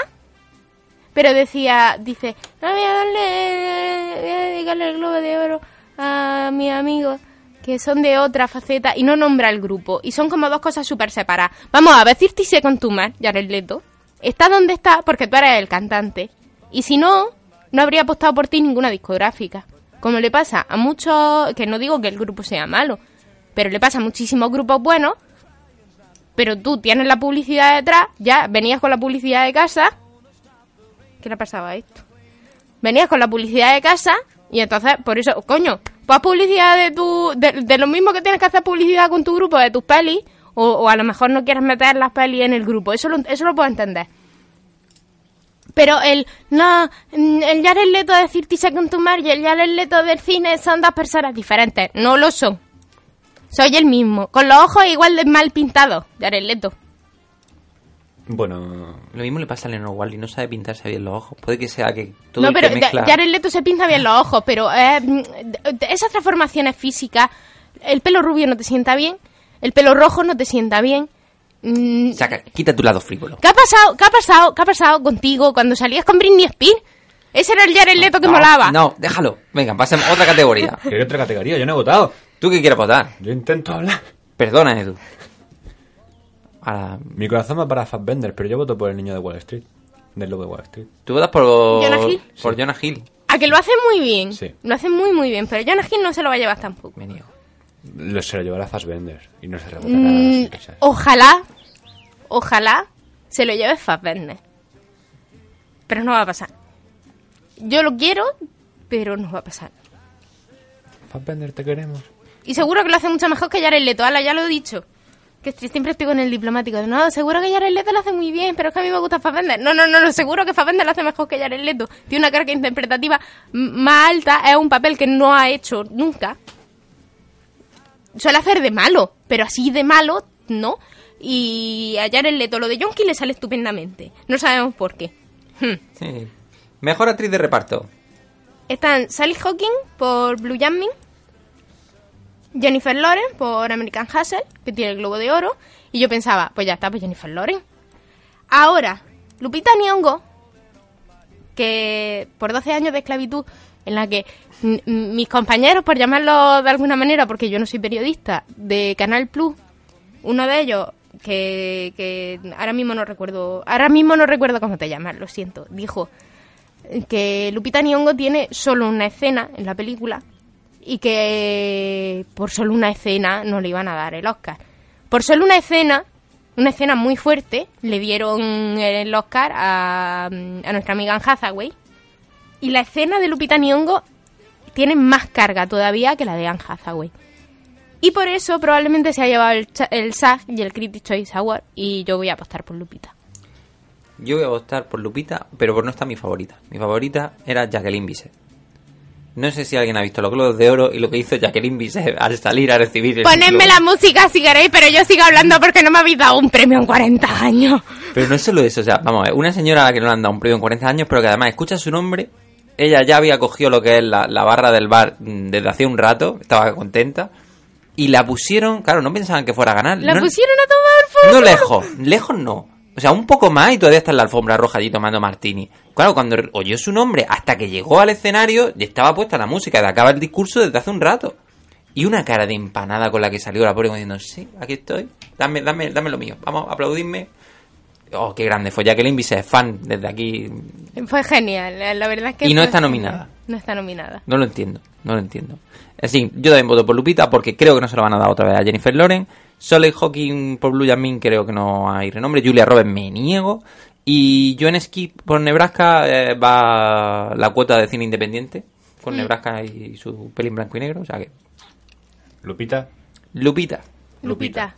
pero decía, dice, "No, voy a darle, voy a dedicarle el globo de oro a mis amigos que son de otra faceta y no nombra el grupo y son como dos cosas súper separadas. Vamos a ver, Thirty Seconds to Mars, Jared Leto, está donde está porque tú eres el cantante y si no, no habría apostado por ti ninguna discográfica. Como le pasa a muchos, que no digo que el grupo sea malo, pero le pasa a muchísimos grupos buenos, pero tú tienes la publicidad detrás, ya venías con la publicidad de casa. ¿Qué le pasaba a esto? Venías con la publicidad de casa y entonces, por eso, coño, pues publicidad de tu, de, de lo mismo que tienes que hacer publicidad con tu grupo, de tus pelis, o, o a lo mejor no quieres meter las pelis en el grupo, eso lo, eso lo puedo entender. Pero el, no, mm, el Jared Leto de Thirty Seconds to Mars y el Jared Leto del cine son dos personas diferentes. No lo son. Soy el mismo. Con los ojos igual de mal pintados, Jared Leto. Bueno, Lo mismo le pasa a Leonard Wally, no sabe pintarse bien los ojos. Puede que sea que todo no, el pero que mezcla... Jared Leto se pinta bien los ojos, pero eh, mm, de- de esas transformaciones físicas, el pelo rubio no te sienta bien, el pelo rojo no te sienta bien. Mm, Saca, quita tu lado frívolo. ¿Qué ha pasado? ¿Qué ha pasado? ¿Qué ha pasado contigo cuando salías con Britney Spears? Ese era el Jared Leto que no, molaba. No, déjalo. Venga, pasemos a otra categoría. ¿qué otra categoría? Yo no he votado. ¿Tú qué quieres votar? Yo intento hablar. Perdona, Edu. Ahora, Mi corazón va para Fassbender, pero yo voto por el niño de Wall Street. Del lobo de Wall Street. ¿tú votas por... ¿Jonah Hill? Por Jonah Hill. A que lo hace muy bien. Sí. Lo hace muy, muy bien. Pero Jonah Hill no se lo va a llevar tampoco. Me niego. Lo, se lo llevará Fassbender. Y no se rebota Mm, ojalá, ojalá se lo lleve Fassbender. Pero no va a pasar. Yo lo quiero, pero no va a pasar. Fassbender, te queremos. Y seguro que lo hace mucho mejor que Jared Leto. Ala, ya lo he dicho. Que estoy- siempre estoy con el diplomático. de, No, seguro que Jared Leto lo hace muy bien, pero es que a mí me gusta Fassbender. No, no, no, no, seguro que Fassbender lo hace mejor que Jared Leto. Tiene una carga interpretativa más alta. Es un papel que no ha hecho nunca. Suele hacer de malo, pero así de malo, no. Y a Jared Leto lo de Yonki le sale estupendamente. No sabemos por qué. Hmm. Sí. Mejor actriz de reparto. Están Sally Hawking por Blue Jasmine, Jennifer Lawrence por American Hustle, que tiene el Globo de Oro, y yo pensaba, pues ya está, pues Jennifer Lawrence. Ahora, Lupita Nyong'o, que por 12 años de esclavitud, en la que mis compañeros, por llamarlo de alguna manera, porque yo no soy periodista, de Canal Plus, uno de ellos que, que ahora mismo no recuerdo, ahora mismo no recuerdo cómo te llamas, lo siento, dijo que Lupita Nyong'o tiene solo una escena en la película y que por solo una escena no le iban a dar el Oscar. Por solo una escena, una escena muy fuerte, le dieron el Oscar a, a nuestra amiga Anne Hathaway. Y la escena de Lupita Nyong'o tiene más carga todavía que la de Anne Hathaway. Y por eso probablemente se ha llevado el, el SAG y el Critics' Choice Award y yo voy a apostar por Lupita. Yo voy a votar por Lupita, pero por no está mi favorita. Mi favorita era Jacqueline Bisset. No sé si alguien ha visto los Globos de Oro y lo que hizo Jacqueline Bisset al salir a recibir el Ponedme la música si queréis, pero yo sigo hablando porque no me habéis dado un premio en 40 años. Pero no es solo eso, o sea, vamos a ver, una señora a la que no le han dado un premio en 40 años, pero que además escucha su nombre, ella ya había cogido lo que es la, la barra del bar mm, desde hace un rato, estaba contenta, y la pusieron, claro, no pensaban que fuera a ganar. La no, pusieron a tomar por No lejos, lejos no. O sea, un poco más y todavía está en la alfombra roja allí tomando martini. Claro, cuando oyó su nombre, hasta que llegó al escenario, ya estaba puesta la música de acaba el discurso desde hace un rato. Y una cara de empanada con la que salió la pobre diciendo, sí, aquí estoy, dame, dame, dame lo mío, vamos, aplaudirme. Oh, qué grande fue Jacqueline Bisset, fan desde aquí. Fue genial, la- verdad es que... Y no está nominada. No está nominada. No lo entiendo, no lo entiendo. Así, yo también voto por Lupita porque creo que no se lo van a dar otra vez a Jennifer Lawrence. Soley Hawking por Blue Jasmine creo que no hay renombre. Julia Roberts me niego. Y Joan Skip por Nebraska eh, va la cuota de cine independiente con Nebraska y su peli en blanco y negro. O sea que, Lupita, Lupita. Lupita.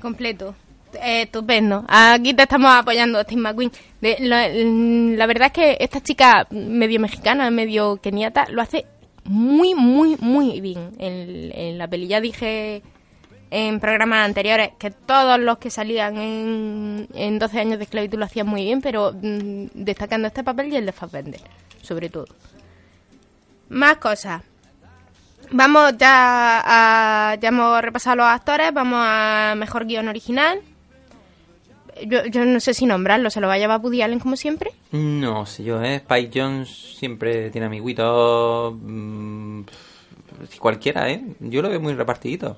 Completo. Eh, estupendo. Aquí te estamos apoyando, Steve McQueen. De- la, la verdad es que esta chica medio mexicana, medio keniata, lo hace muy, muy, muy bien en, en la peli. Ya dije en programas anteriores que todos los que salían en, en 12 años de esclavitud lo hacían muy bien, pero mm, destacando este papel y el de Fassbender, sobre todo. Más cosas. Vamos ya a, ya hemos repasado los actores, vamos a mejor guion original. Yo, yo no sé si nombrarlo, se lo va a llevar Woody Allen como siempre. No sé yo, ¿eh? Spike Jones siempre tiene amiguitos. mm, cualquiera, ¿eh? Yo lo veo muy repartidito.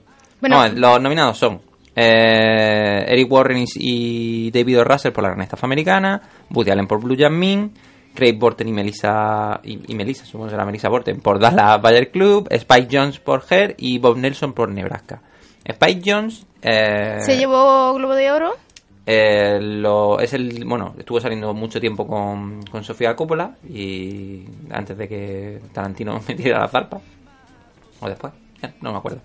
Bueno. No, los nominados son eh, Eric Warren y David O. Russell por la gran estafa americana, Woody Allen por Blue Jasmine, Craig Borten y Melissa, y, y Melissa, supongo que será Melissa Borten, por Dallas Bayer Club, Spike Jones por Her y Bob Nelson por Nebraska. Spike Jones eh, Se llevó Globo de Oro. eh, lo, es el bueno estuvo saliendo mucho tiempo con, con Sofía Coppola y antes de que Tarantino metiera la zarpa o después no me acuerdo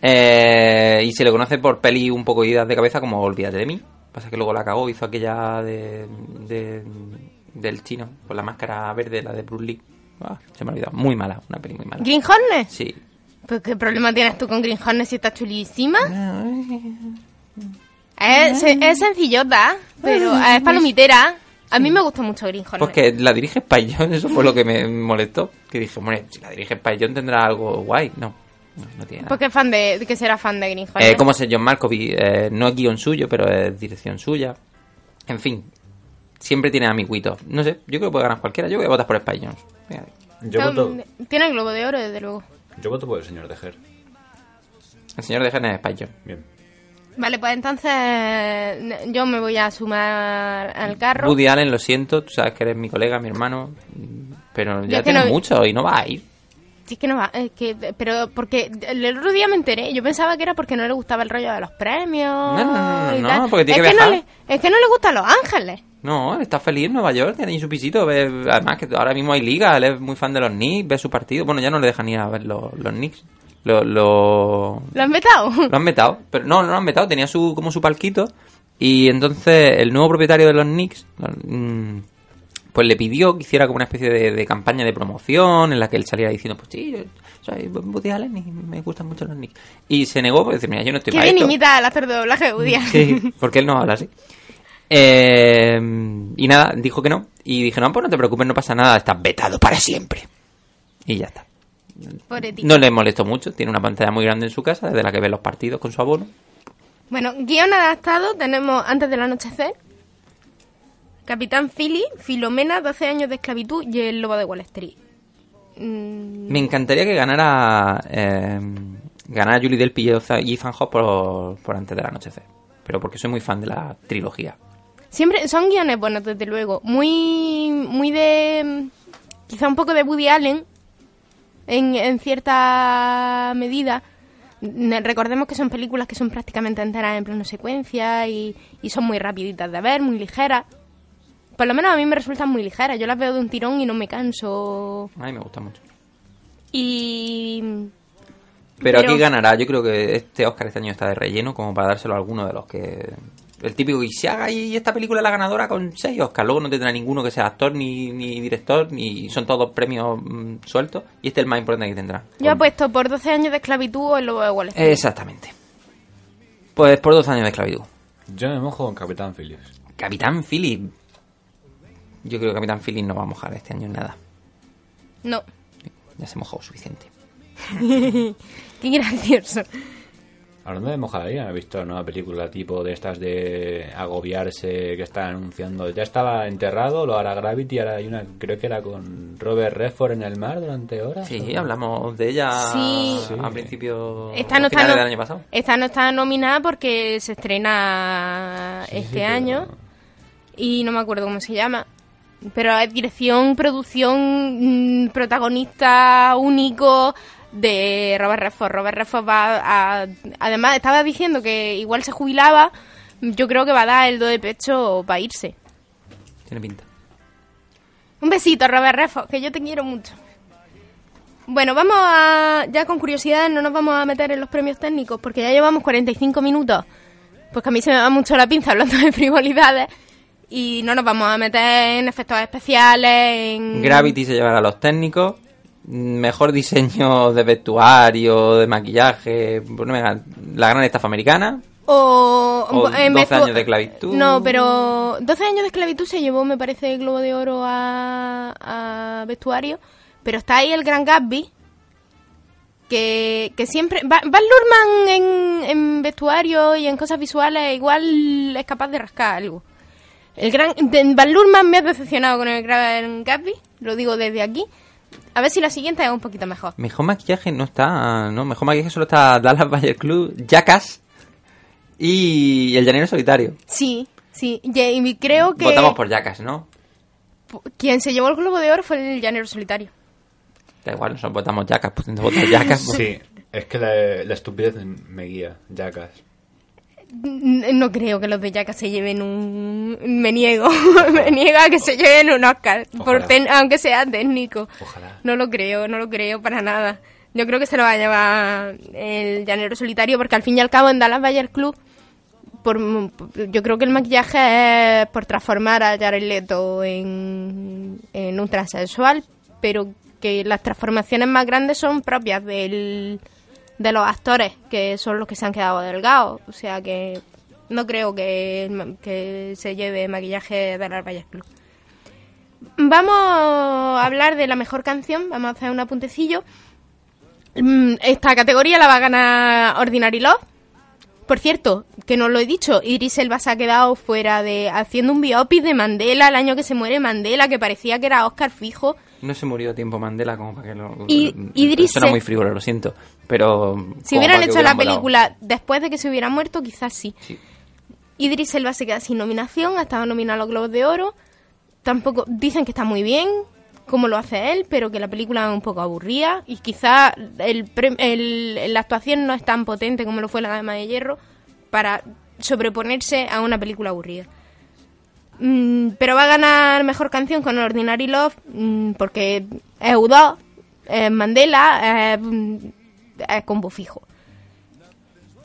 Eh, y se le conoce por peli un poco idas de cabeza como Olvídate de mí pasa que luego la cagó hizo aquella de, de- del chino con la máscara verde la de Bruce Lee Ah, se me ha olvidado muy mala una peli muy mala Green Hornet. sí Pues qué problema tienes tú con Green Hornet si está chulísima. Es, es sencillota, pero es palomitera. A mí me gusta mucho Green Hornet. Pues que la dirige Jonze, eso fue lo que me molestó. Que dije, si la dirige Jonze tendrá algo guay. No, no, no tiene nada. Porque es fan de, que será fan de Green Hornet. Eh, como sé John Malkovich, eh, no es guion suyo, pero es dirección suya. En fin, siempre tiene amiguitos. No sé, yo creo que puede ganar cualquiera. Yo voy a votar por. Fíjate. yo voto, Tiene el Globo de Oro, desde luego. yo voto por el señor de Her. El señor de Gene es Jonze. Bien. Vale, pues entonces yo me voy a sumar al carro. Woody Allen, lo siento, tú sabes que eres mi colega, mi hermano, pero ya es que tienes no- mucho y no va a ir. Sí, es que no va, es que, pero porque el otro día me enteré, yo pensaba que era porque no le gustaba el rollo de los premios. No, no, no, y no, porque tiene es que no viajar. le, Es que no le gustan Los Ángeles. No, él está feliz en Nueva York, tiene su pisito. ve- además, que ahora mismo hay liga, él es muy fan de los Knicks, ve su partido. Bueno, ya no le dejan ir a ver los, los Knicks. Lo, lo, ¿Lo han vetado? lo han metado, pero no, no lo han metado, tenía su como su palquito. Y entonces el nuevo propietario de los Knicks, mm, pues le pidió que hiciera como una especie de, de campaña de promoción en la que él saliera diciendo, pues sí, yo soy Woody Allen y me gustan mucho los Knicks. Y se negó porque dice, mira, yo no estoy Qué para esto. imita al de doblaje de Woody Allen. Sí, porque él no habla así. Eh, y nada, dijo que no. Y dije, no, pues no te preocupes, no pasa nada, estás vetado para siempre. Y ya está. No le molestó mucho, tiene una pantalla muy grande en su casa, desde la que ve los partidos con su abono. Bueno, guion adaptado tenemos Antes del anochecer, Capitán Philly, Filomena, 12 años de esclavitud y El lobo de Wall Street. Mm, Me encantaría que ganara eh, ganara Julie Delpy y Ethan Hawke por, por antes del anochecer. Pero porque soy muy fan de la trilogía. Siempre son guiones buenos, desde luego. Muy, muy de. mm, Quizá un poco de Woody Allen, en, en cierta medida. Ne- Recordemos que son películas que son prácticamente enteras en plano secuencia y, y son muy rapiditas de ver, muy ligeras. Por lo menos a mí me resultan muy ligeras. Yo las veo de un tirón y no me canso. A mí me gusta mucho. Y. Pero, Pero- aquí ganará. Yo creo que este Oscar este año está de relleno como para dárselo a alguno de los que... El típico que se haga y esta película es la ganadora con seis Oscar. Luego no tendrá ninguno que sea actor ni, ni director, ni son todos premios mm, sueltos. Y este es el más importante que tendrá. Yo apuesto por 12 años de esclavitud o el lobo de Wall Street. Exactamente. Pues por dos años de esclavitud. Yo me mojo con Capitán Phillips. Capitán Philip. Yo creo que Capitán Philip no va a mojar este año en nada. No. Ya se mojó suficiente. Qué gracioso. Hablando de mojaría, he visto una nueva película tipo de estas de agobiarse que están anunciando. Ya estaba enterrado, lo hará Gravity, ahora hay una, creo que era con Robert Redford en el mar durante horas. Sí, hablamos de ella Sí. a principio Esta no, está no- del año pasado. esta no está nominada porque se estrena Sí, sí, este pero- año y no me acuerdo cómo se llama. Pero es dirección, producción, mm, protagonista único de Robert Redford. Robert Redford va a... Además, estaba diciendo que igual se jubilaba. Yo creo que va a dar el do de pecho para irse. Tiene pinta. Un besito, Robert Redford, que yo te quiero mucho. Bueno, vamos a... Ya con curiosidad no nos vamos a meter en los premios técnicos porque ya llevamos 45 minutos. Pues que a mí se me va mucho la pinza hablando de frivolidades. Y no nos vamos a meter en efectos especiales, en... Gravity se llevará a los técnicos. Mejor diseño de vestuario, de maquillaje. Bueno, venga, la gran estafa americana. O, O en 12 vestu- años de esclavitud. No, pero 12 años de esclavitud se llevó, me parece, el Globo de Oro a, a vestuario. Pero está ahí el Gran Gatsby, que, que siempre... Baz Luhrmann en, en vestuario y en cosas visuales igual es capaz de rascar algo. El gran Baz Luhrmann me ha decepcionado con el Gran Gatsby, lo digo desde aquí. A ver si la siguiente es un poquito mejor. Mejor maquillaje no está. No, mejor maquillaje solo está Dallas Bayer Club, Jackass y El Llanero Solitario. Sí, sí. y creo que... Votamos por Jackass, ¿no? Quien se llevó el Globo de Oro fue el Llanero Solitario. Da igual, nosotros votamos Jackass, pues votar Jackass. pues. Sí, es que la, la estupidez me guía, Jackass. No creo que los de se lleven un... Me niego. Me niego a que se lleven un Oscar. Por ten- Aunque sea técnico. Ojalá. No lo creo, no lo creo para nada. Yo creo que se lo va a llevar el Llanero Solitario porque al fin y al cabo en Dallas Bayer Club por, yo creo que el maquillaje es por transformar a Jared Leto en, en un transexual, pero que las transformaciones más grandes son propias del, de los actores, que son los que se han quedado delgados. O sea que no creo que, que se lleve maquillaje de Dallas Bayer Club. Vamos a hablar de la mejor canción, vamos a hacer un apuntecillo. Mm, Esta categoría la va a ganar Ordinary Love. Por cierto, que no lo he dicho, Idris Elba se ha quedado fuera de haciendo un biopic de Mandela el año que se muere Mandela, que parecía que era Oscar fijo. No se murió a tiempo Mandela como para que lo... Y- Idris Suena muy frívolo, lo siento. Pero... Si hubieran hecho la película después de que se hubiera muerto, quizás sí. Sí. Idris Elba se queda sin nominación, ha estado nominado a los Globos de Oro. Tampoco dicen que está muy bien, como lo hace él, pero que la película es un poco aburrida y quizá el, el- la actuación no es tan potente como lo fue la Dama de Hierro para sobreponerse a una película aburrida. Mm, pero va a ganar mejor canción con Ordinary Love mm, porque es U2, es Mandela, es, combo fijo.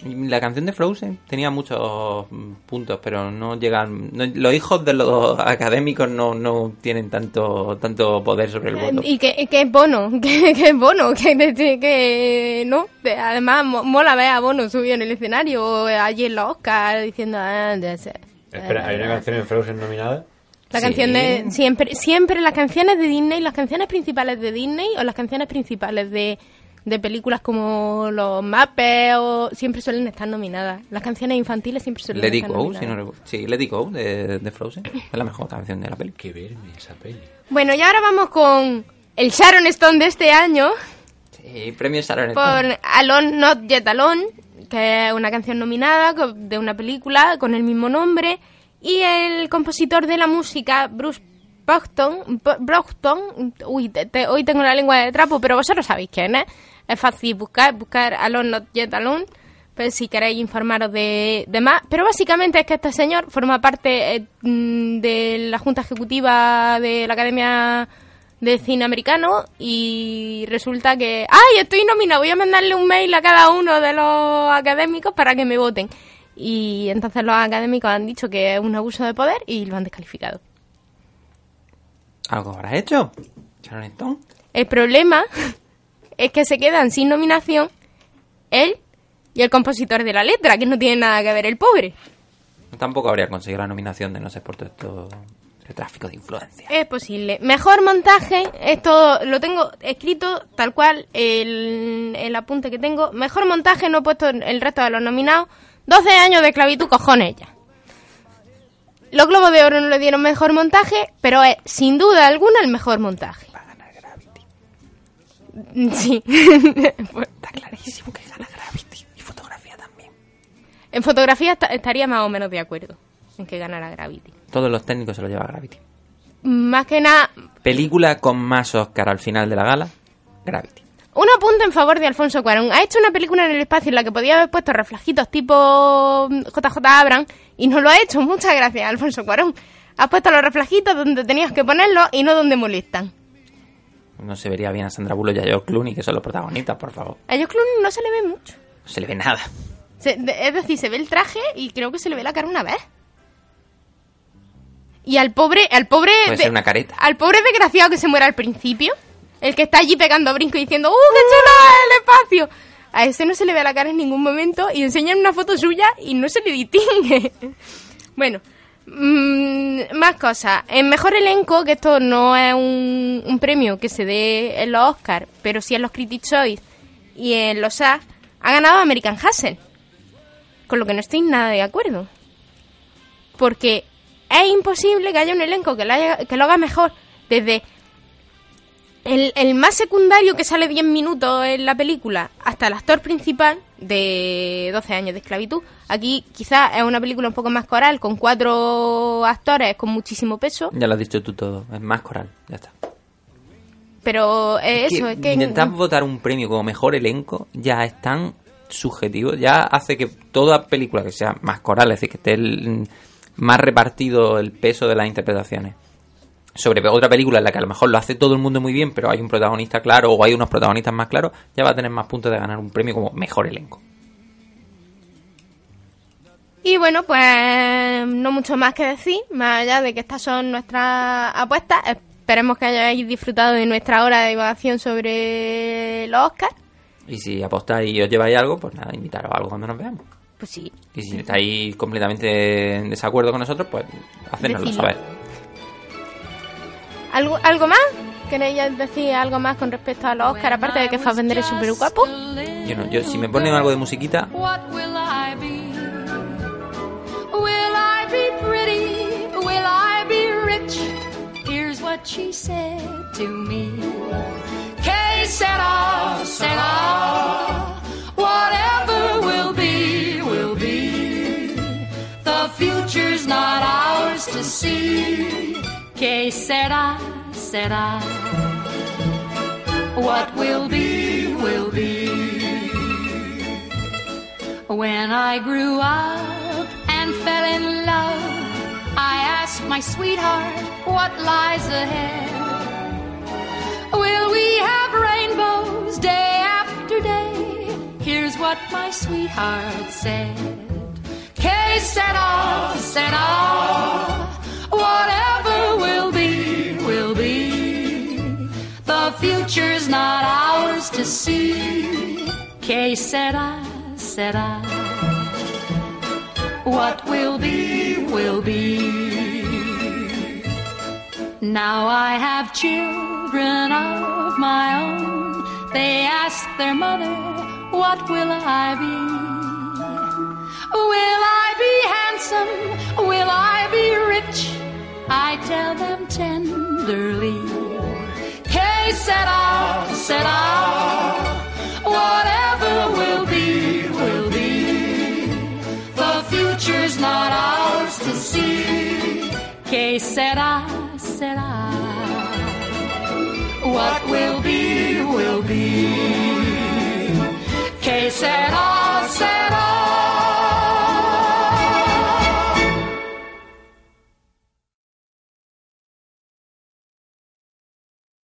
La canción de Frozen tenía muchos puntos, pero no llegan... no- los hijos de los académicos no, no tienen tanto tanto poder sobre el voto. Y que, que es Bono, que, que es Bono, que, no. De- Además, mo- mola ver a Bono subido en el escenario allí en los Oscars diciendo, "Ah, de ese". Espera, ¿hay una canción en Frozen nominada? La Sí. canción de siempre, siempre las canciones de Disney, las canciones principales de Disney o las canciones principales de, de películas como los Muppets o siempre suelen estar nominadas. Las canciones infantiles siempre suelen Let estar Go, nominadas. si no recuerdo. Sí, Let It Go de, de Frozen. Es la mejor canción de la peli. Que verme esa peli. Bueno, y ahora vamos con el Sharon Stone de este año Sí, premio Sharon por Stone. Alone Not Yet Alone, que es una canción nominada de una película con el mismo nombre. Y el compositor de la música, Bruce Brockton, B- Brockton uy, te- te- hoy tengo la lengua de trapo, pero vosotros sabéis quién es. Es fácil buscar, buscar Alone Not Yet Alone, pues si queréis informaros de, de más. Pero básicamente es que este señor forma parte eh, mm, de la Junta Ejecutiva de la Academia de Cine Americano y resulta que, ¡ay, estoy nominado! Voy a mandarle un mail a cada uno de los académicos para que me voten. Y entonces los académicos han dicho que es un abuso de poder y lo han descalificado. ¿Algo habrá hecho? El problema es que se quedan sin nominación él y el compositor de la letra, que no tiene nada que ver el pobre. Tampoco habría conseguido la nominación de no ser por todo esto de tráfico de influencia. Es posible. Mejor montaje, esto lo tengo escrito tal cual el, el apunte que tengo. Mejor montaje, no he puesto el resto de los nominados. 12 años de esclavitud, cojones ya. Los Globos de Oro no le dieron mejor montaje, pero es sin duda alguna el mejor montaje. Sí. Está clarísimo que gana Gravity. Y fotografía también. en fotografía esta- estaría más o menos de acuerdo en que ganara Gravity. Todos los técnicos se lo lleva Gravity. Más que nada, Película con más Oscar al final de la gala. Gravity. Un apunte en favor de Alfonso Cuarón. Ha hecho una película en el espacio en la que podía haber puesto reflejitos tipo mm, JJ Abrams y no lo ha hecho. Muchas gracias, Alfonso Cuarón. Has puesto los reflejitos donde tenías que ponerlos y no donde molestan. No se vería bien a Sandra Bullock y a George Clooney, que son los protagonistas, por favor. A ellos Clooney no se le ve mucho. No se le ve nada. Se- es decir, se ve el traje y creo que se le ve la cara una vez. Y al pobre, al pobre, Puede ser una careta. al pobre desgraciado que se muere al principio, el que está allí pegando brinco y diciendo, ¡uh, qué chulo es el espacio! A ese no se le ve la cara en ningún momento y enseñan una foto suya y no se le distingue. bueno, mm, más cosas. En mejor elenco, que esto no es un, un premio que se dé en los Oscars, pero sí en los Critics' Choice y en los SAG, ha ganado American Hustle. Con lo que no estoy nada de acuerdo. Porque es imposible que haya un elenco que lo, haya- que lo haga mejor. Desde el, el más secundario que sale 10 minutos en la película hasta el actor principal de 12 años de esclavitud. Aquí quizás es una película un poco más coral, con cuatro actores con muchísimo peso. Ya lo has dicho tú todo. Es más coral. Ya está. Pero eh, eso, es que... intentar votar un premio como mejor elenco ya es tan subjetivo, ya hace que toda película que sea más coral, es decir, que esté el- más repartido el peso de las interpretaciones. Sobre otra película en la que a lo mejor lo hace todo el mundo muy bien, pero hay un protagonista claro o hay unos protagonistas más claros, ya va a tener más puntos de ganar un premio como mejor elenco. Y bueno, pues no mucho más que decir, más allá de que estas son nuestras apuestas. Esperemos que hayáis disfrutado de nuestra hora de divagación sobre los Oscars. Y si apostáis y os lleváis algo, pues nada, invitaros a algo cuando nos veamos. Pues sí. Y si estáis completamente en desacuerdo con nosotros, pues hacednoslo saber. ¿Algo, ¿Algo más? ¿Queréis decir algo más con respecto a los Oscars? Aparte de que Fassbender es súper guapo. Yo no, yo si me ponen algo de musiquita, What will I be? Will I be pretty? Will I be rich? Here's what she said to me. Que. Whatever will be, will be. The future's not ours to see. Que sera, sera. What will be, will be. When I grew up and fell in love, I asked my sweetheart what lies ahead. Will we have rainbows day after day? Here's what my sweetheart said. Que sera, sera. Whatever will be, will be. The future's not ours to see. Que sera, sera. What will be, will be. Now I have children of my own. They ask their mother, What will I be? Will I be handsome? Will I be rich? I tell them tenderly. Que sera, sera. Whatever will be, will be. The future's not ours to see. Que sera, sera. What will be, will be. Que sera.